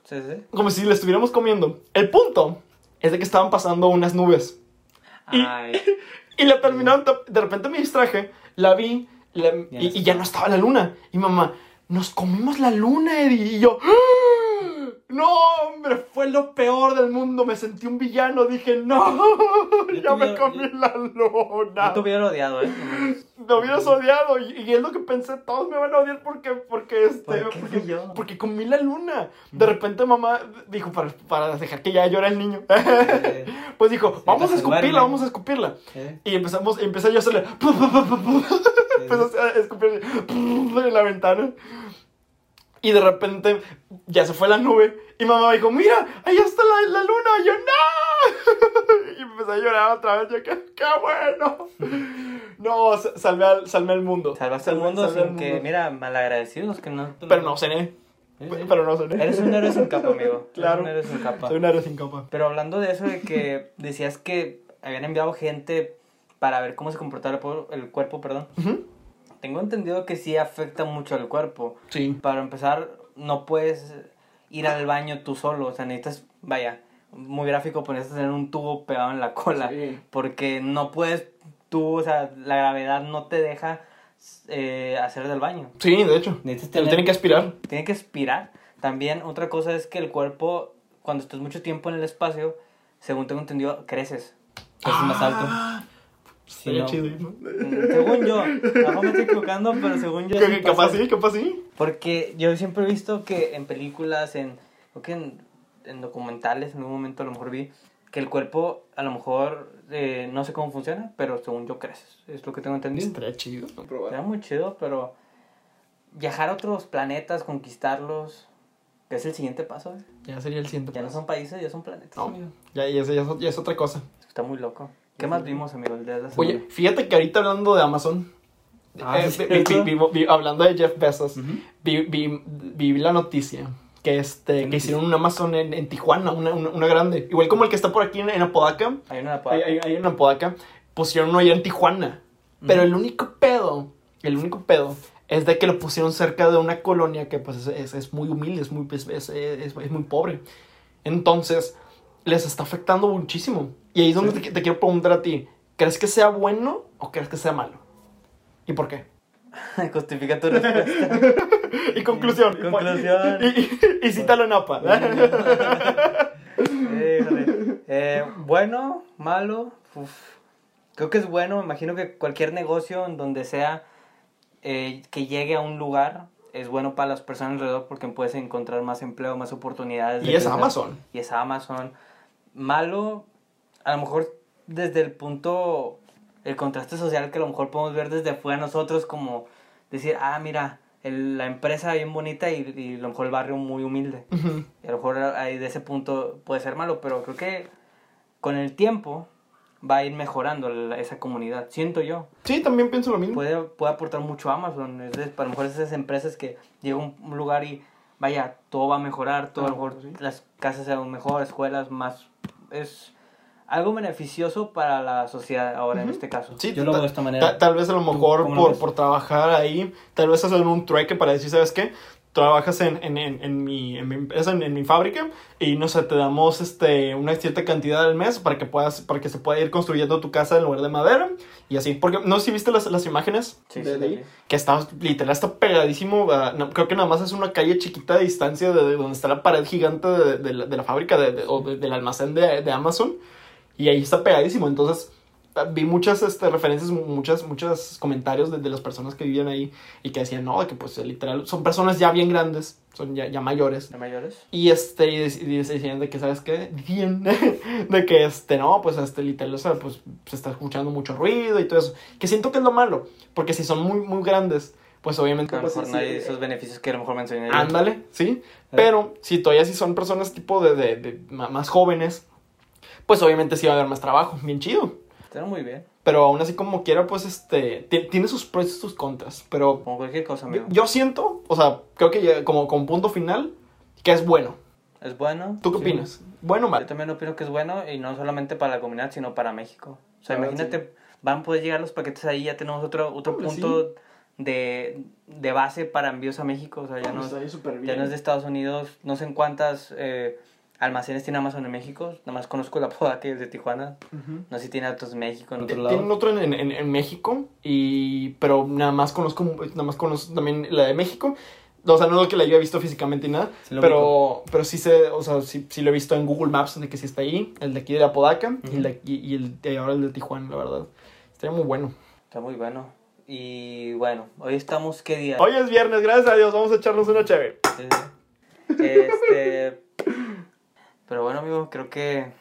Sí, sí. como si le estuviéramos comiendo. El punto es de que estaban pasando unas nubes. Y- Ay. Y la terminaron, de repente me distraje, la vi la- Ya y, y ya no estaba la luna. Y mamá, nos comimos la luna, Eddie. Y yo, ¡Ah! No, hombre, fue lo peor del mundo. Me sentí un villano. Dije, no, Yo ya me comí la luna. Yo te hubiera odiado, ¿eh? Me hubieras odiado. Y, y es lo que pensé, todos me van a odiar porque, porque, este, ¿Por qué porque, yo? porque comí la luna. De repente mamá dijo, para, para dejar que ya llora el niño. Eh, pues dijo, vamos a escupirla, vamos a escupirla. Y empezamos, empecé yo a hacerle. A escupir en la ventana. Y de repente ya se fue la nube. Y mamá me dijo: Mira, ahí está la, la luna. Y yo, ¡No! Y empecé a llorar otra vez. Yo, ¡qué, qué bueno! No, sa- salvé al, salvé al mundo. Salvaste al mundo salvé sin al que, mundo. mira, malagradecidos que no. Pero no cené. Sí, sí. Pero no son Eres un héroe sin capa, amigo. Claro. Eres un héroe sin capa. Soy un héroe sin capa. Pero hablando de eso de que decías que habían enviado gente para ver cómo se comportaba el, el cuerpo, perdón. Ujú. Tengo entendido que sí afecta mucho al cuerpo. Sí. Para empezar, no puedes ir al baño tú solo. O sea, necesitas, vaya, muy gráfico, pero necesitas tener un tubo pegado en la cola. Sí. Porque no puedes tú, o sea, la gravedad no te deja eh, hacer del baño. Sí, de hecho. Necesitas tener- tienen que aspirar. Tiene que expirar. También otra cosa es que el cuerpo, cuando estás mucho tiempo en el espacio, según tengo entendido, creces. Creces más alto. Sí, estaría no. chido, ¿no? Mm, Según yo, a me estoy equivocando, pero según yo... Que- Capaz sí, capaz sí. Porque yo siempre he visto que en películas, en, creo que en, en documentales, en algún momento a lo mejor vi que el cuerpo a lo mejor eh, no sé cómo funciona, pero según yo creces. Es lo que tengo entendido. Estaría chido. ¿no? Era muy chido, pero viajar a otros planetas, conquistarlos, que es el siguiente paso. ¿eh? Ya sería el siguiente. Ya no paso. son países, ya son planetas. No. Ya, ya, ya ya es otra cosa. Está muy loco. ¿Qué más vimos, amigo, el día de la Oye, fíjate que ahorita hablando de Amazon, Ah, eh, ¿sí vi- vi- vi- vi- hablando de Jeff Bezos, Ujú. vi, vi- vi la noticia que este que noticia? hicieron un Amazon en, en Tijuana, una, una, una grande, igual como el que está por aquí en, en Apodaca, Hay una hay, hay, hay en Apodaca, pusieron uno allá en Tijuana, pero el único pedo, el único pedo es de que lo pusieron cerca de una colonia que pues es, es, es muy humilde, es muy, es, es- es- es muy pobre. Entonces, les está afectando muchísimo. Y ahí es donde te, te quiero preguntar a ti, ¿crees que sea bueno o crees que sea malo? ¿Y por qué? Justifica tu respuesta. Y conclusión. y Conclusión. Y, y, y cítalo en APA. Eh, bueno, malo. uf. Creo que es bueno. Me imagino que cualquier negocio en donde sea eh, que llegue a un lugar es bueno para las personas alrededor porque puedes encontrar más empleo, más oportunidades. de Y es crecer. Amazon. Y es Amazon. Malo, a lo mejor desde el punto, el contraste social que a lo mejor podemos ver desde afuera nosotros como decir, ah, mira, el- la empresa bien bonita y, y a lo mejor el barrio muy humilde. Y a lo mejor ahí de ese punto puede ser malo, pero creo que con el tiempo va a ir mejorando la- esa comunidad. Siento yo. Sí, también pienso lo mismo. Puede, puede aportar mucho Amazon. Es de- a lo mejor esas empresas que llega a un lugar y vaya, todo va a mejorar, todo a lo mejor sí. las casas sean mejor, escuelas más. Es algo beneficioso para la sociedad ahora en este caso. Sí, yo lo veo de esta manera. ta- tal vez a lo mejor lo por, por trabajar ahí, tal vez hacer un trueque para decir, ¿sabes qué? Trabajas en, en, en, en mi, empresa, en, mi fábrica, y no sé, te damos este, una cierta cantidad al mes para que puedas, para que se pueda ir construyendo tu casa en lugar de madera, y así. Porque, no sé si viste las, las imágenes Sí, de, sí, de ahí, sí. que está, literal, está pegadísimo, a- no, creo que nada más es una calle chiquita de distancia de, de donde está la pared gigante de, de la, de la fábrica o de- del almacén de, de Amazon. Y ahí está pegadísimo. Entonces, vi muchas este, referencias, muchas, muchos comentarios de, de las personas que vivían ahí y que decían, no, que pues literal, son personas ya bien grandes, son ya, ya mayores. ¿De mayores? Y este, y, y decían de que, ¿sabes qué? Decían de que, este, no, pues, este, literal, o sea, pues, se está escuchando mucho ruido y todo eso. Que siento que es lo malo, porque si son muy, muy grandes, pues, obviamente, lo pues, sí, no hay esos beneficios que a lo mejor mencioné. Ándale, sí. Pero si todavía si son personas tipo de, de, de más jóvenes, pues obviamente sí va a haber más trabajo, bien chido. Está muy bien. Pero aún así como quiera, pues este, ti- tiene sus pros y sus contras. Pero Como cualquier cosa, yo, amigo. yo siento, o sea, creo que ya como, como punto final, que es bueno. Es bueno. ¿Tú qué Sí. opinas? ¿Bueno o Yo mal? también opino que es bueno y no solamente para la comunidad, sino para México. O sea, verdad, imagínate, van a poder llegar los paquetes ahí, ya tenemos otro, otro Hombre, punto de, de base para envíos a México. O sea, ya no, es- ya no es de Estados Unidos. No sé en cuántas eh, almacenes tiene Amazon en México. Nada más conozco la poda que es de Tijuana. No sé si tiene otros en México, en otro Tienen lado. otro en, en, en México, y, pero nada más conozco, nada más conozco también la de México. O sea, no es que la haya visto físicamente y nada, Sí pero, pero sí sé, o sea, sí, sí lo he visto en Google Maps, de que sí está ahí, el de aquí de Apodaca y, el de, aquí- y el de ahora el de Tijuana, la verdad. Estaría muy bueno. Está muy bueno. Y bueno, hoy estamos, ¿qué día? Hoy es viernes, gracias a Dios, vamos a echarnos una chévere. Sí. Este... Pero bueno, amigo, creo que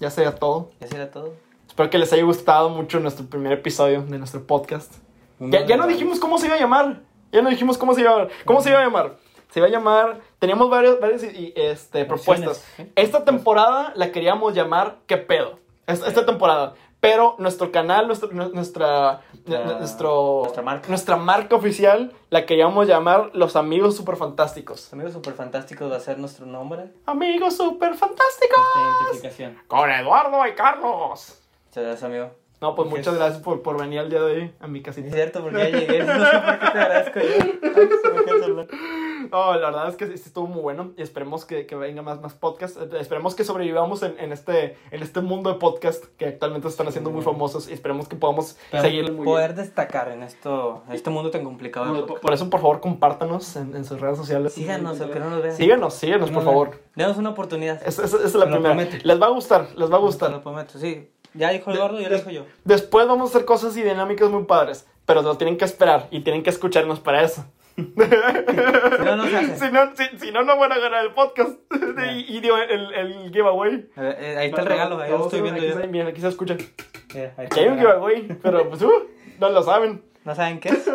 Ya sería todo. ya será todo. Espero que les haya gustado mucho nuestro primer episodio de nuestro podcast. Ya, ya no dijimos cómo se iba a llamar. Ya no dijimos cómo se iba a llamar. ¿Cómo se iba a llamar? Se iba a llamar. Teníamos varias, varias este, propuestas. ¿eh? Esta temporada la queríamos llamar ¿Qué pedo? Esta, esta temporada. Pero nuestro canal, nuestro, nu- nuestra, nu- nuestro, nuestra marca. nuestra marca oficial, la queríamos llamar Los Amigos Super Fantásticos. Los amigos super fantásticos va a ser nuestro nombre, Amigos Super Fantásticos. nuestra identificación. Con Eduardo y Carlos. Muchas gracias, amigo. No, pues muchas es- gracias por, por venir al día de hoy a mi Es casita. cierto, porque ya llegué. No sé por qué te agradezco yo. Ay, se me. No, la verdad es que estuvo muy bueno y esperemos que, que venga más, más podcast. Eh, Esperemos que sobrevivamos en, en, este, en este mundo de podcast que actualmente están haciendo muy famosos y esperemos que podamos Pero seguir muy poder destacar en esto, este mundo tan complicado. Por, eso, por favor, compártanos en, en sus redes sociales. Síganos, aunque no nos vean. Síganos, síganos, por No, favor. Denos una oportunidad. Esa, esa es la Te primera. Les va a gustar, les va a Te gustar. lo prometo, sí. Ya dijo Eduardo, ya lo dijo yo. Después vamos a hacer cosas y dinámicas muy padres, pero lo tienen que esperar y tienen que escucharnos para eso. Si no, no se hace. Si no, si, si no, no van a ganar el podcast y, y digo, el, el giveaway. Ver, eh, ahí está el regalo, ahí lo estoy viendo aquí yo. está, Miren, aquí se escucha. Mira, ahí Aquí hay un giveaway, pero pues, uh, no lo saben. No saben qué es.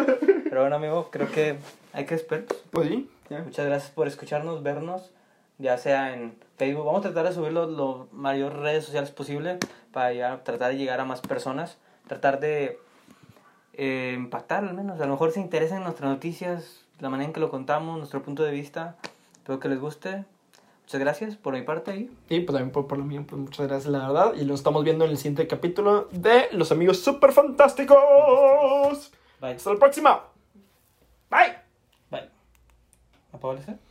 Pero bueno, amigo, creo que hay que esperar. Pues sí. Muchas gracias por escucharnos, vernos, ya sea en Facebook. Vamos a tratar de subirlo lo mayor redes sociales posible para ya tratar de llegar a más personas. Tratar de eh, impactar al menos. A lo mejor se interesan en nuestras noticias, la manera en que lo contamos, nuestro punto de vista. Espero que les guste. Muchas gracias por mi parte ahí. Y pues también por, por lo mío, pues muchas gracias, la verdad. Y lo estamos viendo en el siguiente capítulo de Los Amigos Super Fantásticos. Bye. Hasta la próxima. Bye. Bye. ¿Apago el este?